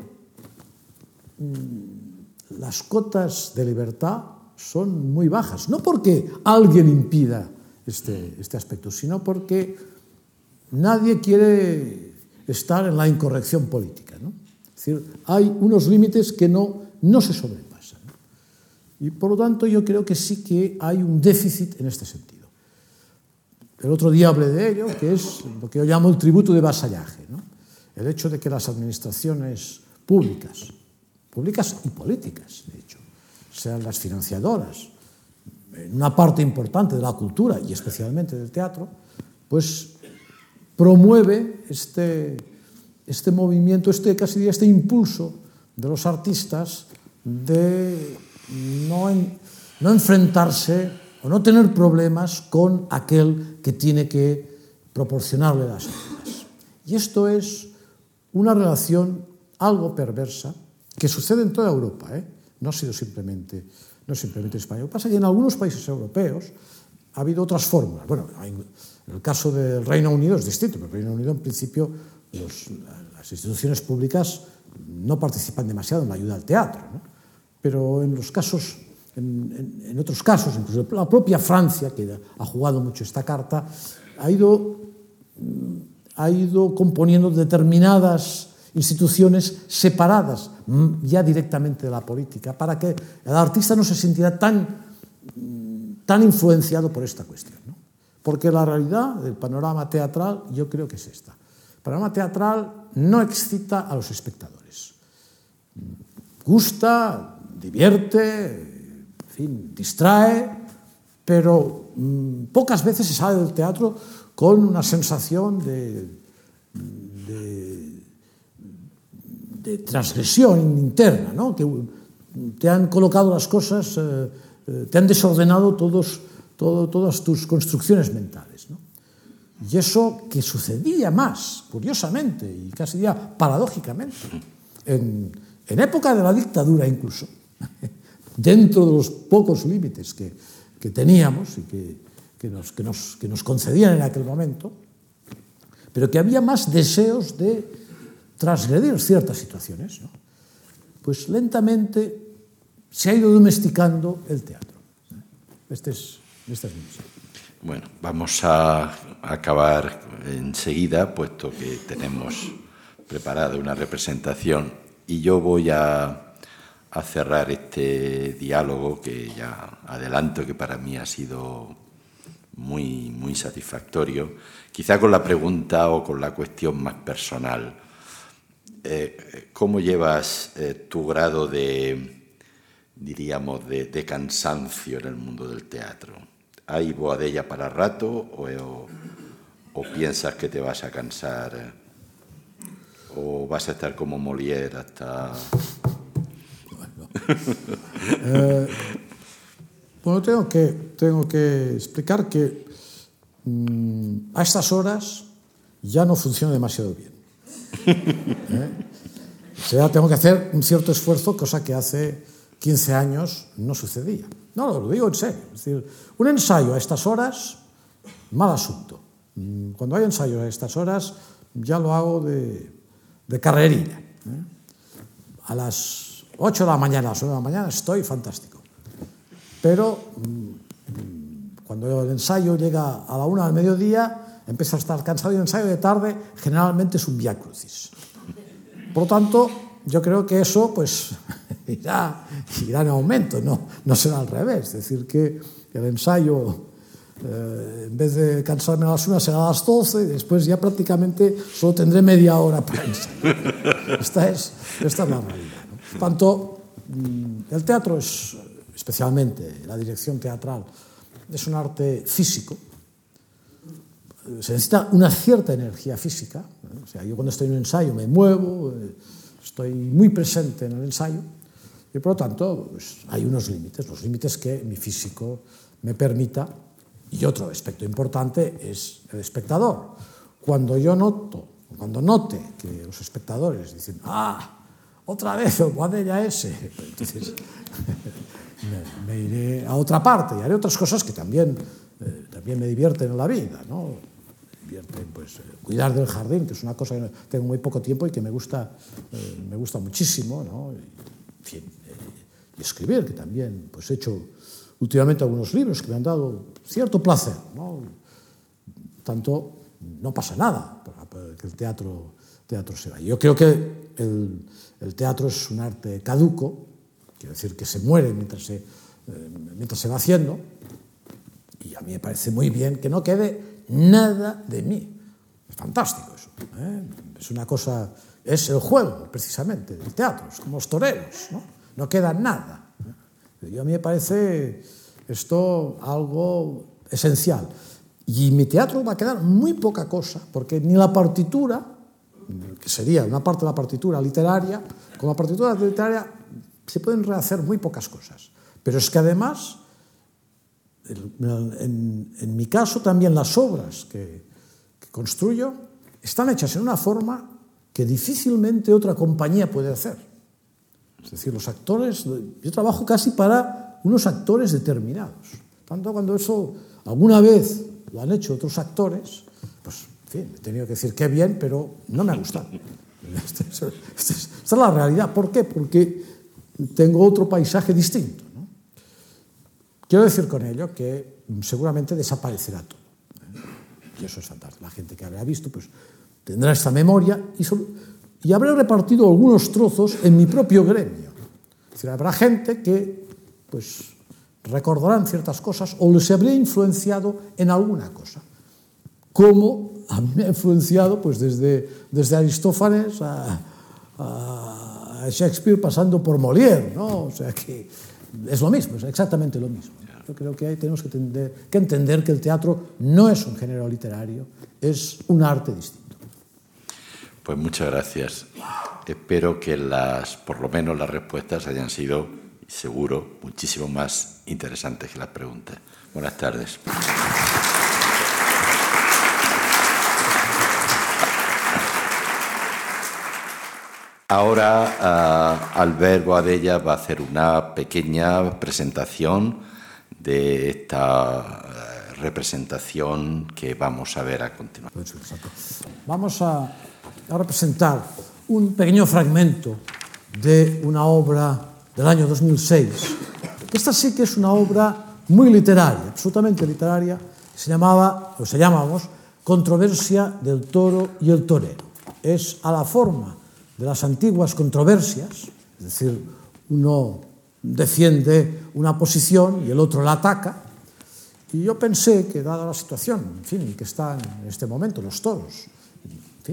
Speaker 2: mmm, las cotas de libertad son muy bajas, no porque alguien impida este, este aspecto, sino porque nadie quiere estar en la incorrección política. ¿no? Es decir, hay unos límites que no, no se sobrepasan. Y por lo tanto yo creo que sí que hay un déficit en este sentido. El otro día hablé de ello, que es lo que yo llamo el tributo de vasallaje. ¿no? El hecho de que las administraciones públicas, públicas y políticas, de hecho, sean las financiadoras, en una parte importante de la cultura y especialmente del teatro, pues promueve este, este movimiento, este casi este impulso de los artistas de no, en, no enfrentarse o no tener problemas con aquel que tiene que proporcionarle las ayudas. Y esto es una relación algo perversa que sucede en toda Europa, ¿eh? no ha sido simplemente, no simplemente España. Lo que pasa es que en algunos países europeos ha habido otras fórmulas. Bueno, en el caso del Reino Unido es distinto, pero el Reino Unido en principio los, las instituciones públicas no participan demasiado en la ayuda al teatro, ¿no? pero en los casos, en, en, en, otros casos, incluso la propia Francia, que ha jugado mucho esta carta, ha ido, mm, ha ido componiendo determinadas instituciones separadas mm, ya directamente de la política, para que el artista no se sintiera tan, mm, tan influenciado por esta cuestión. ¿no? Porque la realidad del panorama teatral yo creo que es esta. El programa teatral no excita a los espectadores. Gusta, divierte, en fin, distrae, pero mmm, pocas veces se sale del teatro con una sensación de, de, de transgresión interna, ¿no? que mm, te han colocado las cosas, eh, eh, te han desordenado todos, todo, todas tus construcciones mentales. Y eso que sucedía más, curiosamente, y casi ya paradójicamente, en, en época de la dictadura incluso, (laughs) dentro de los pocos límites que, que teníamos y que, que, nos, que, nos, que nos concedían en aquel momento, pero que había más deseos de transgredir ciertas situaciones, ¿no? pues lentamente se ha ido domesticando el teatro. Este es, esta es mi visión.
Speaker 1: Bueno, vamos a acabar enseguida, puesto que tenemos preparada una representación y yo voy a, cerrar este diálogo que ya adelanto que para mí ha sido muy, muy satisfactorio, quizá con la pregunta o con la cuestión más personal. Eh, ¿Cómo llevas eh, tu grado de, diríamos, de, cansancio en el mundo del teatro? hai boadella para rato ou, ou, ou piensas que te vas a cansar ou vas a estar como Molière hasta...
Speaker 2: Bueno. (laughs) eh, bueno, tengo que, tengo que explicar que mmm, a estas horas ya no funciona demasiado bien. (laughs) ¿Eh? O sea, tengo que hacer un cierto esfuerzo, cosa que hace 15 años no sucedía. No, lo digo en serio. Es decir, un ensayo a estas horas, mal asunto. Mm, cuando hay ensayo a estas horas, ya lo hago de, de carrerilla. ¿eh? A las 8 de la mañana, a las 9 de la mañana, estoy fantástico. Pero mm, cuando el ensayo llega a la 1 del mediodía, empiezo a estar cansado y el ensayo de tarde generalmente es un via crucis. Por lo tanto, yo creo que eso, pues irá, irá en aumento, no, no será al revés. Es decir, que el ensayo, eh, en vez de cansarme a las 1, será a las 12 y después ya prácticamente solo tendré media hora para ensayar. (laughs) Esta es, esta es la realidad. ¿no? Por tanto, mm, el teatro es, especialmente la dirección teatral, es un arte físico. Se necesita una cierta energía física. ¿no? O sea, yo cuando estoy en un ensayo me muevo, eh, estoy muy presente en el ensayo. Y por lo tanto, pues, hay unos límites, los límites que mi físico me permita. Y otro aspecto importante es el espectador. Cuando yo noto, cuando note que los espectadores dicen, ah, otra vez, (laughs) Guadella ese, (laughs) entonces (laughs) me, me, iré a otra parte y haré otras cosas que también, eh, también me divierten en la vida, ¿no? divierten, pues, eh, cuidar del jardín, que es una cosa que tengo muy poco tiempo y que me gusta, eh, me gusta muchísimo, ¿no? en fin, y escribir, que también pues, he hecho últimamente algunos libros que me han dado cierto placer. ¿no? Tanto no pasa nada para que el teatro, teatro se vaya. Yo creo que el, el teatro es un arte caduco, quiero decir que se muere mientras se, eh, mientras se va haciendo, y a mí me parece muy bien que no quede nada de mí. Es fantástico eso. ¿eh? Es una cosa, es el juego precisamente del teatro, es como los toreros. ¿no? no queda nada. Yo a mí me parece esto algo esencial. Y mi teatro va a quedar muy poca cosa, porque ni la partitura, que sería una parte de la partitura literaria, con la partitura literaria se pueden rehacer muy pocas cosas. Pero es que además, en, en mi caso también las obras que, que construyo están hechas en una forma que difícilmente otra compañía puede hacer. Es decir, los actores, yo trabajo casi para unos actores determinados. Tanto cuando eso alguna vez lo han hecho otros actores, pues, en fin, he tenido que decir qué bien, pero no me ha gustado. (laughs) Esta es, esta es, esta es la realidad. ¿Por qué? Porque tengo otro paisaje distinto. ¿no? Quiero decir con ello que seguramente desaparecerá todo. ¿eh? Y eso es fantástico. La gente que habrá visto, pues tendrá esta memoria y solo y habré repartido algunos trozos en mi propio gremio. Es decir, habrá gente que pues, recordarán ciertas cosas o les habré influenciado en alguna cosa. Como a mí me ha influenciado pues, desde, desde Aristófanes a, a Shakespeare pasando por Molière, ¿no? O sea que es lo mismo, es exactamente lo mismo. Yo creo que ahí tenemos que, tender, que entender que el teatro no es un género literario, es un arte distinto.
Speaker 1: Pues muchas gracias. Espero que las, por lo menos las respuestas hayan sido, seguro, muchísimo más interesantes que las preguntas. Buenas tardes. Ahora uh, Albert Boadella va a hacer una pequeña presentación de esta uh, representación que vamos a ver a continuación.
Speaker 2: Vamos a, a representar un pequeño fragmento de una obra del año 2006. Esta sí que es una obra muy literaria, absolutamente literaria. Se llamaba, o se llamamos, Controversia del toro y el torero. Es a la forma de las antiguas controversias, es decir, uno defiende una posición y el otro la ataca. Y yo pensé que, dada la situación en fin, que están en este momento los toros,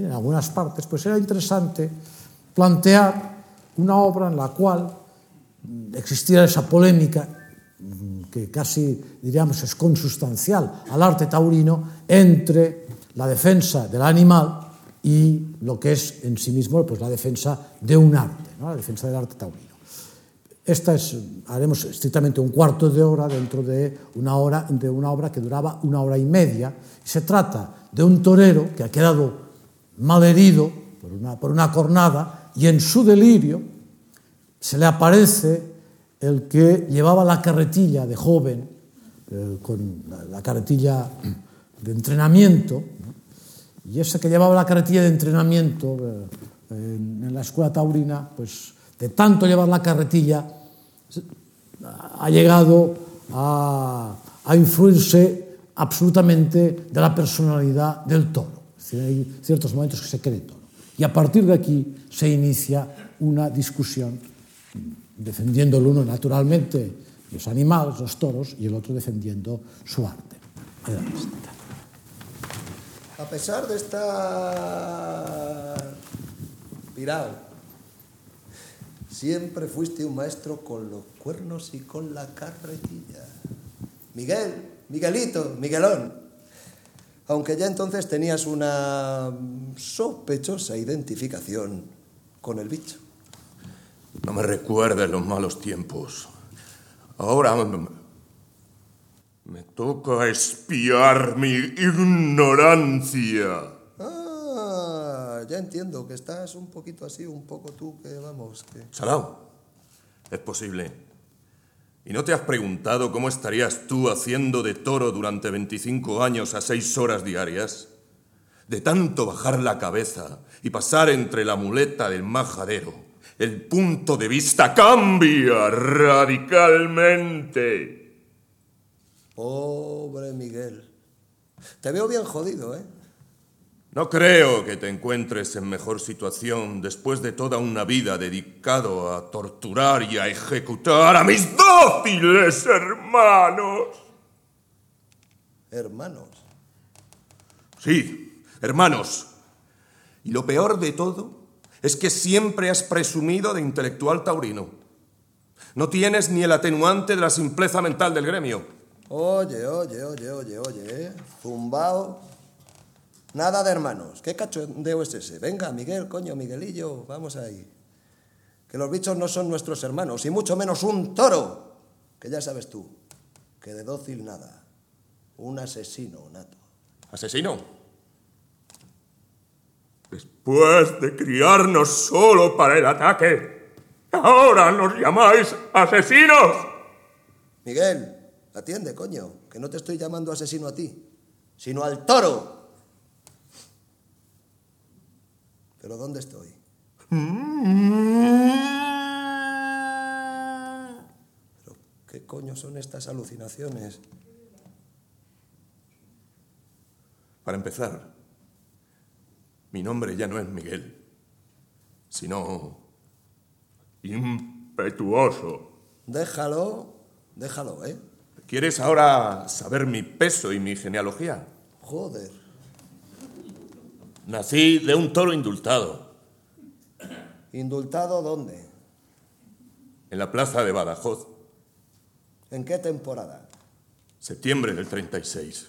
Speaker 2: en algunas partes, pues era interesante plantear una obra en la cual existiera esa polémica mm, que casi diríamos es consustancial al arte taurino entre la defensa del animal y lo que es en sí mismo pues, la defensa de un arte, ¿no? la defensa del arte taurino. Esta es, haremos estrictamente un cuarto de hora dentro de una, hora, de una obra que duraba una hora y media. Se trata de un torero que ha quedado malherido por una, por una cornada y en su delirio se le aparece el que llevaba la carretilla de joven, eh, con la, la, carretilla de entrenamiento, ¿no? y ese que llevaba la carretilla de entrenamiento eh, en, en, la escuela taurina, pues de tanto llevar la carretilla, ha llegado a, a influirse absolutamente de la personalidad del toro decir, hai certos momentos que se quede todo. E a partir de aquí se inicia una discusión defendiendo el uno naturalmente los animales, los toros, y el otro defendiendo su arte.
Speaker 3: A pesar de estar pirado, siempre fuiste un maestro con los cuernos y con la carretilla. Miguel, Miguelito, Miguelón. Aunque ya entonces tenías una sospechosa identificación con el bicho.
Speaker 4: No me recuerdes los malos tiempos. Ahora me toca espiar mi ignorancia.
Speaker 3: Ah, ya entiendo que estás un poquito así, un poco tú, que vamos, que...
Speaker 4: Salao, es posible. ¿Y no te has preguntado cómo estarías tú haciendo de toro durante 25 años a seis horas diarias? De tanto bajar la cabeza y pasar entre la muleta del majadero, el punto de vista cambia radicalmente.
Speaker 3: Pobre Miguel. Te veo bien jodido, ¿eh?
Speaker 4: No creo que te encuentres en mejor situación después de toda una vida dedicado a torturar y a ejecutar a mis dóciles hermanos.
Speaker 3: ¿Hermanos?
Speaker 4: Sí, hermanos. Y lo peor de todo es que siempre has presumido de intelectual taurino. No tienes ni el atenuante de la simpleza mental del gremio.
Speaker 3: Oye, oye, oye, oye, oye, ¿eh? Zumbao. Nada de hermanos. ¿Qué cachondeo es ese? Venga, Miguel, coño, Miguelillo, vamos ahí. Que los bichos no son nuestros hermanos, y mucho menos un toro. Que ya sabes tú, que de dócil nada. Un asesino nato.
Speaker 4: ¿Asesino? Después de criarnos solo para el ataque, ahora nos llamáis asesinos.
Speaker 3: Miguel, atiende, coño, que no te estoy llamando asesino a ti, sino al toro. Pero ¿dónde estoy? ¿Pero qué coño son estas alucinaciones?
Speaker 4: Para empezar, mi nombre ya no es Miguel, sino impetuoso.
Speaker 3: Déjalo, déjalo, ¿eh?
Speaker 4: ¿Quieres ahora saber mi peso y mi genealogía?
Speaker 3: Joder.
Speaker 4: Nací de un toro indultado.
Speaker 3: ¿Indultado dónde?
Speaker 4: En la plaza de Badajoz.
Speaker 3: ¿En qué temporada?
Speaker 4: Septiembre del 36.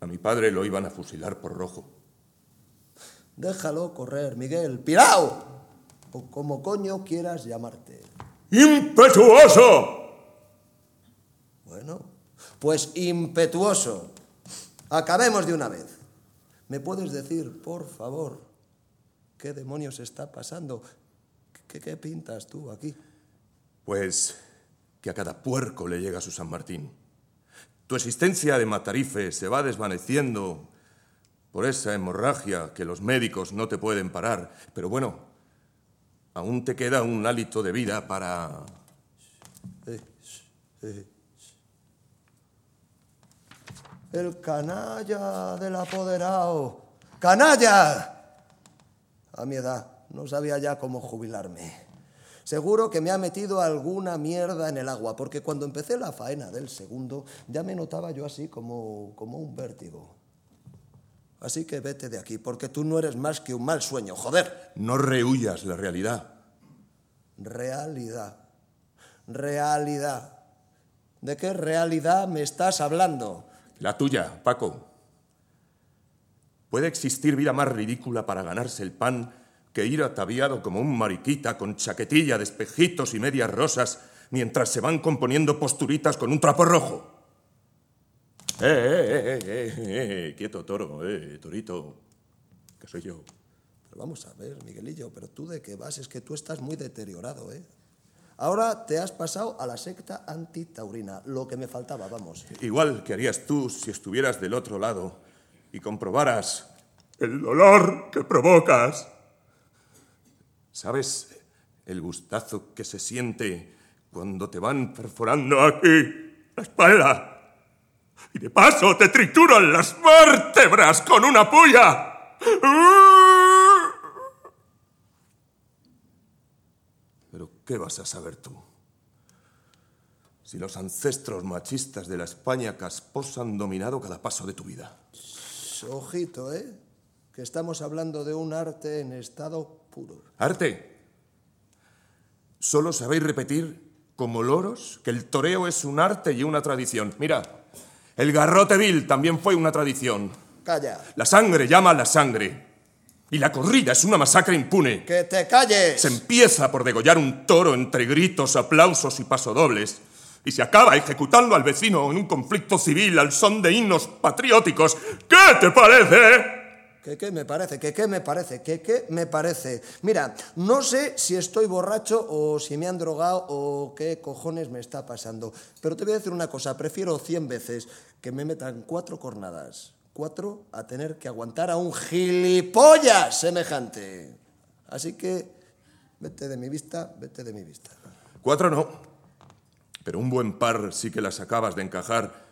Speaker 4: A mi padre lo iban a fusilar por rojo.
Speaker 3: Déjalo correr, Miguel. ¡Pirao! O como coño quieras llamarte.
Speaker 4: ¡Impetuoso!
Speaker 3: Bueno, pues impetuoso. Acabemos de una vez. ¿Me puedes decir, por favor, qué demonios está pasando? ¿Qué, qué pintas tú aquí?
Speaker 4: Pues que a cada puerco le llega su San Martín. Tu existencia de matarife se va desvaneciendo por esa hemorragia que los médicos no te pueden parar. Pero bueno, aún te queda un hálito de vida para...
Speaker 3: Eh, eh. El canalla del apoderado. ¡Canalla! A mi edad no sabía ya cómo jubilarme. Seguro que me ha metido alguna mierda en el agua, porque cuando empecé la faena del segundo ya me notaba yo así como, como un vértigo. Así que vete de aquí, porque tú no eres más que un mal sueño, joder.
Speaker 4: No rehuyas la realidad.
Speaker 3: Realidad. Realidad. ¿De qué realidad me estás hablando?
Speaker 4: La tuya, Paco. ¿Puede existir vida más ridícula para ganarse el pan que ir ataviado como un mariquita con chaquetilla de espejitos y medias rosas mientras se van componiendo posturitas con un trapo rojo. Eh, eh, eh, eh, eh, quieto, toro, eh, torito, que soy yo.
Speaker 3: Pero vamos a ver, Miguelillo, pero tú de qué vas, es que tú estás muy deteriorado, ¿eh? Ahora te has pasado a la secta antitaurina, lo que me faltaba, vamos.
Speaker 4: Igual que harías tú si estuvieras del otro lado y comprobaras el dolor que provocas. ¿Sabes el gustazo que se siente cuando te van perforando aquí la espalda? Y de paso te trituran las vértebras con una puya. Pero ¿qué vas a saber tú? Si los ancestros machistas de la España casposa han dominado cada paso de tu vida.
Speaker 3: Ojito, ¿eh? Que estamos hablando de un arte en estado puro.
Speaker 4: ¿Arte? Solo sabéis repetir, como loros, que el toreo es un arte y una tradición. Mira, el garrote vil también fue una tradición.
Speaker 3: Calla.
Speaker 4: La sangre llama a la sangre. Y la corrida es una masacre impune.
Speaker 3: ¡Que te calles!
Speaker 4: Se empieza por degollar un toro entre gritos, aplausos y pasodobles. Y se acaba ejecutando al vecino en un conflicto civil al son de himnos patrióticos. ¿Qué te parece?
Speaker 3: ¿Qué qué me parece? ¿Qué qué me parece? ¿Qué qué me parece? Mira, no sé si estoy borracho o si me han drogado o qué cojones me está pasando. Pero te voy a decir una cosa, prefiero cien veces que me metan cuatro cornadas, a tener que aguantar a un gilipollas semejante. Así que vete de mi vista, vete de mi vista.
Speaker 4: Cuatro no. Pero un buen par sí que las acabas de encajar.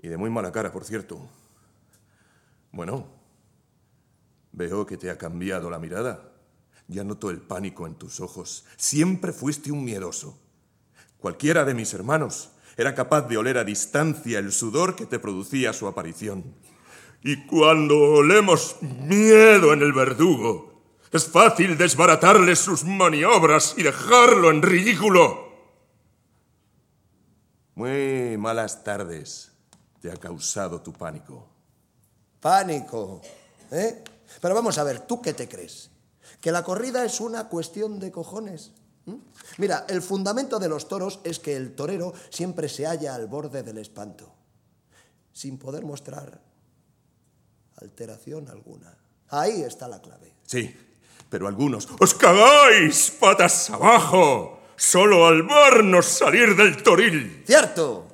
Speaker 4: Y de muy mala cara, por cierto. Bueno, veo que te ha cambiado la mirada. Ya noto el pánico en tus ojos. Siempre fuiste un miedoso. Cualquiera de mis hermanos era capaz de oler a distancia el sudor que te producía su aparición. Y cuando olemos miedo en el verdugo, es fácil desbaratarle sus maniobras y dejarlo en ridículo. Muy malas tardes te ha causado tu pánico.
Speaker 3: Pánico. ¿Eh? Pero vamos a ver, ¿tú qué te crees? ¿Que la corrida es una cuestión de cojones? ¿Mm? Mira, el fundamento de los toros es que el torero siempre se halla al borde del espanto, sin poder mostrar alteración alguna. Ahí está la clave.
Speaker 4: Sí, pero algunos os cagáis patas abajo, solo al vernos salir del toril.
Speaker 3: ¡Cierto!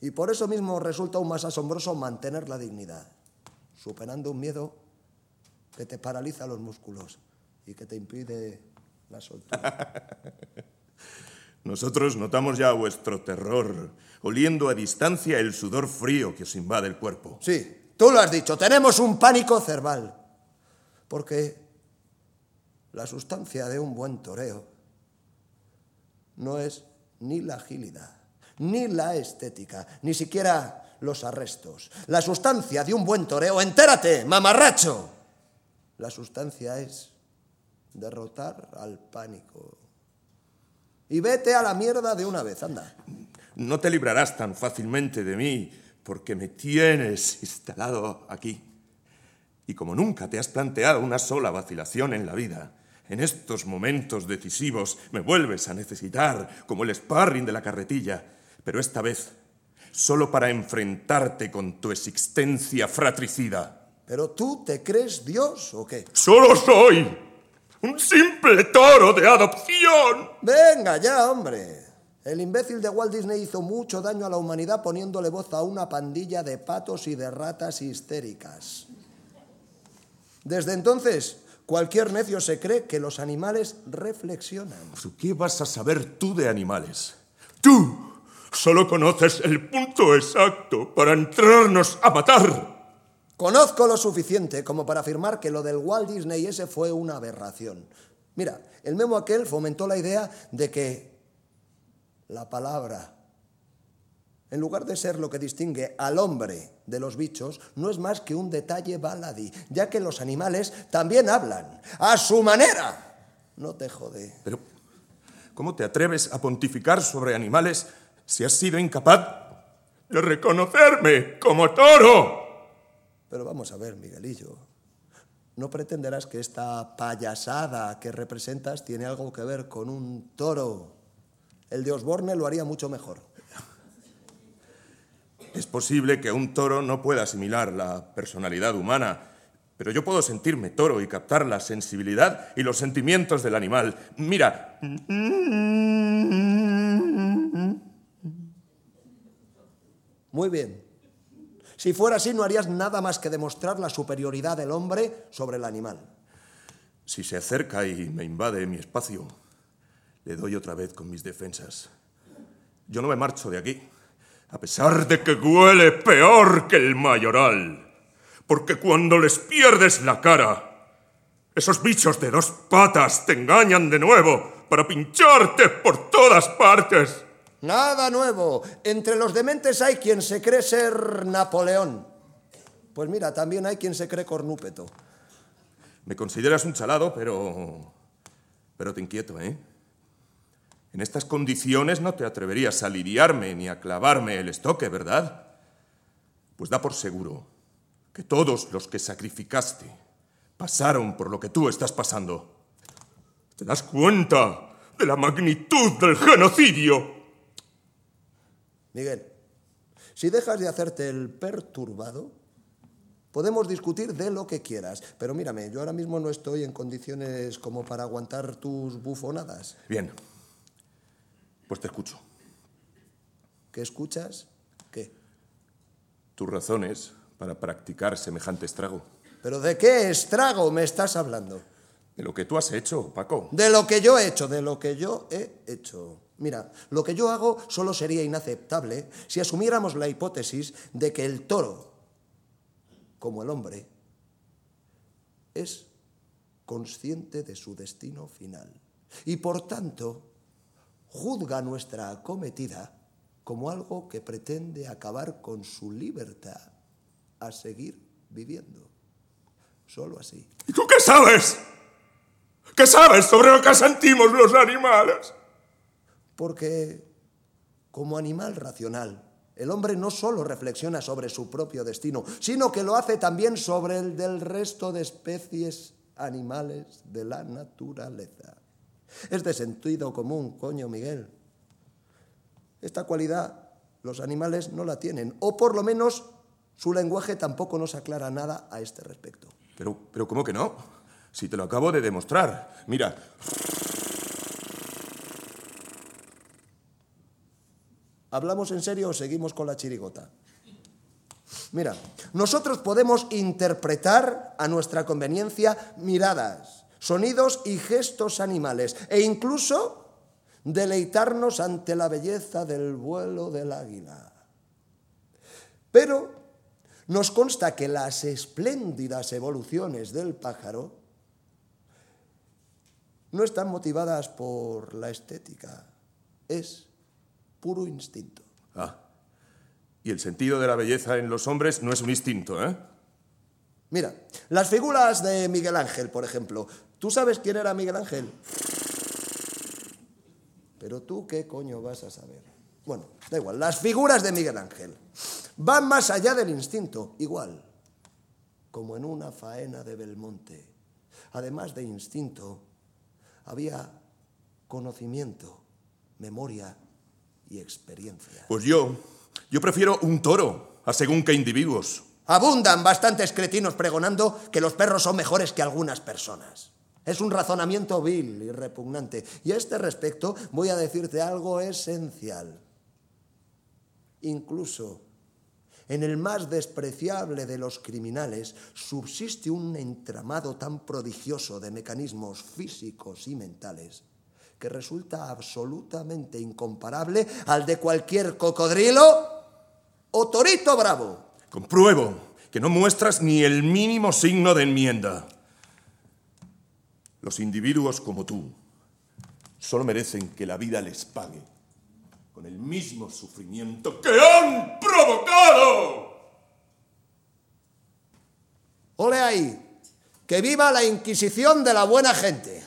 Speaker 3: Y por eso mismo resulta aún más asombroso mantener la dignidad, superando un miedo que te paraliza los músculos y que te impide la soltura. (laughs)
Speaker 4: Nosotros notamos ya vuestro terror, oliendo a distancia el sudor frío que os invade el cuerpo.
Speaker 3: Sí, tú lo has dicho, tenemos un pánico cerval, porque la sustancia de un buen toreo no es ni la agilidad, ni la estética, ni siquiera los arrestos. La sustancia de un buen toreo, entérate, mamarracho. La sustancia es derrotar al pánico. Y vete a la mierda de una vez, anda.
Speaker 4: No te librarás tan fácilmente de mí porque me tienes instalado aquí. Y como nunca te has planteado una sola vacilación en la vida, en estos momentos decisivos me vuelves a necesitar como el sparring de la carretilla, pero esta vez solo para enfrentarte con tu existencia fratricida.
Speaker 3: ¿Pero tú te crees Dios o qué?
Speaker 4: Solo soy un simple toro de adopción.
Speaker 3: Venga ya, hombre. El imbécil de Walt Disney hizo mucho daño a la humanidad poniéndole voz a una pandilla de patos y de ratas histéricas. Desde entonces, cualquier necio se cree que los animales reflexionan.
Speaker 4: ¿Qué vas a saber tú de animales? Tú solo conoces el punto exacto para entrarnos a matar.
Speaker 3: Conozco lo suficiente como para afirmar que lo del Walt Disney ese fue una aberración. Mira, el memo aquel fomentó la idea de que la palabra, en lugar de ser lo que distingue al hombre de los bichos, no es más que un detalle baladí, ya que los animales también hablan, a su manera. No te jode.
Speaker 4: Pero, ¿cómo te atreves a pontificar sobre animales si has sido incapaz de reconocerme como toro?
Speaker 3: Pero vamos a ver, Miguelillo. no pretenderás que esta payasada que representas tiene algo que ver con un toro. El de Osborne lo haría mucho mejor.
Speaker 4: Es posible que un toro no pueda asimilar la personalidad humana, pero yo puedo sentirme toro y captar la sensibilidad y los sentimientos del animal. Mira.
Speaker 3: Muy bien. Si fuera así, no harías nada más que demostrar la superioridad del hombre sobre el animal.
Speaker 4: Si se acerca y me invade mi espacio, le doy otra vez con mis defensas. Yo no me marcho de aquí, a pesar de que huele peor que el mayoral. Porque cuando les pierdes la cara, esos bichos de dos patas te engañan de nuevo para pincharte por todas partes.
Speaker 3: Nada nuevo. Entre los dementes hay quien se cree ser Napoleón. Pues mira, también hay quien se cree cornúpeto.
Speaker 4: Me consideras un chalado, pero... pero te inquieto, ¿eh? En estas condiciones no te atreverías a lidiarme ni a clavarme el estoque, ¿verdad? Pues da por seguro que todos los que sacrificaste pasaron por lo que tú estás pasando. ¿Te das cuenta de la magnitud del genocidio?
Speaker 3: Miguel, si dejas de hacerte el perturbado, podemos discutir de lo que quieras. Pero mírame, yo ahora mismo no estoy en condiciones como para aguantar tus bufonadas.
Speaker 4: Bien. Pues te escucho.
Speaker 3: ¿Qué escuchas? ¿Qué?
Speaker 4: Tus razones para practicar semejante estrago.
Speaker 3: ¿Pero de qué estrago me estás hablando?
Speaker 4: De lo que tú has hecho, Paco.
Speaker 3: De lo que yo he hecho, de lo que yo he hecho. Mira, lo que yo hago solo sería inaceptable si asumiéramos la hipótesis de que el toro, como el hombre, es consciente de su destino final y por tanto juzga nuestra acometida como algo que pretende acabar con su libertad a seguir viviendo. Solo así.
Speaker 4: ¿Y tú qué sabes? ¿Qué sabes sobre lo que sentimos los animales?
Speaker 3: Porque como animal racional, el hombre no solo reflexiona sobre su propio destino, sino que lo hace también sobre el del resto de especies animales de la naturaleza. Es de sentido común, coño Miguel. Esta cualidad los animales no la tienen, o por lo menos su lenguaje tampoco nos aclara nada a este respecto.
Speaker 4: Pero, pero ¿cómo que no? Si te lo acabo de demostrar. Mira.
Speaker 3: ¿Hablamos en serio o seguimos con la chirigota? Mira, nosotros podemos interpretar a nuestra conveniencia miradas, sonidos y gestos animales e incluso deleitarnos ante la belleza del vuelo del águila. Pero nos consta que las espléndidas evoluciones del pájaro no están motivadas por la estética, es puro instinto.
Speaker 4: Ah. Y el sentido de la belleza en los hombres no es un instinto, ¿eh?
Speaker 3: Mira, las figuras de Miguel Ángel, por ejemplo. ¿Tú sabes quién era Miguel Ángel? Pero tú qué coño vas a saber. Bueno, da igual, las figuras de Miguel Ángel van más allá del instinto, igual, como en una faena de Belmonte. Además de instinto, había conocimiento, memoria y experiencia.
Speaker 4: Pues yo, yo prefiero un toro a según qué individuos.
Speaker 3: Abundan bastantes cretinos pregonando que los perros son mejores que algunas personas. Es un razonamiento vil y repugnante. Y a este respecto voy a decirte algo esencial. Incluso en el más despreciable de los criminales subsiste un entramado tan prodigioso de mecanismos físicos y mentales que resulta absolutamente incomparable al de cualquier cocodrilo o torito bravo.
Speaker 4: Compruebo que no muestras ni el mínimo signo de enmienda. Los individuos como tú solo merecen que la vida les pague con el mismo sufrimiento que han provocado.
Speaker 3: Ole ahí, que viva la Inquisición de la buena gente.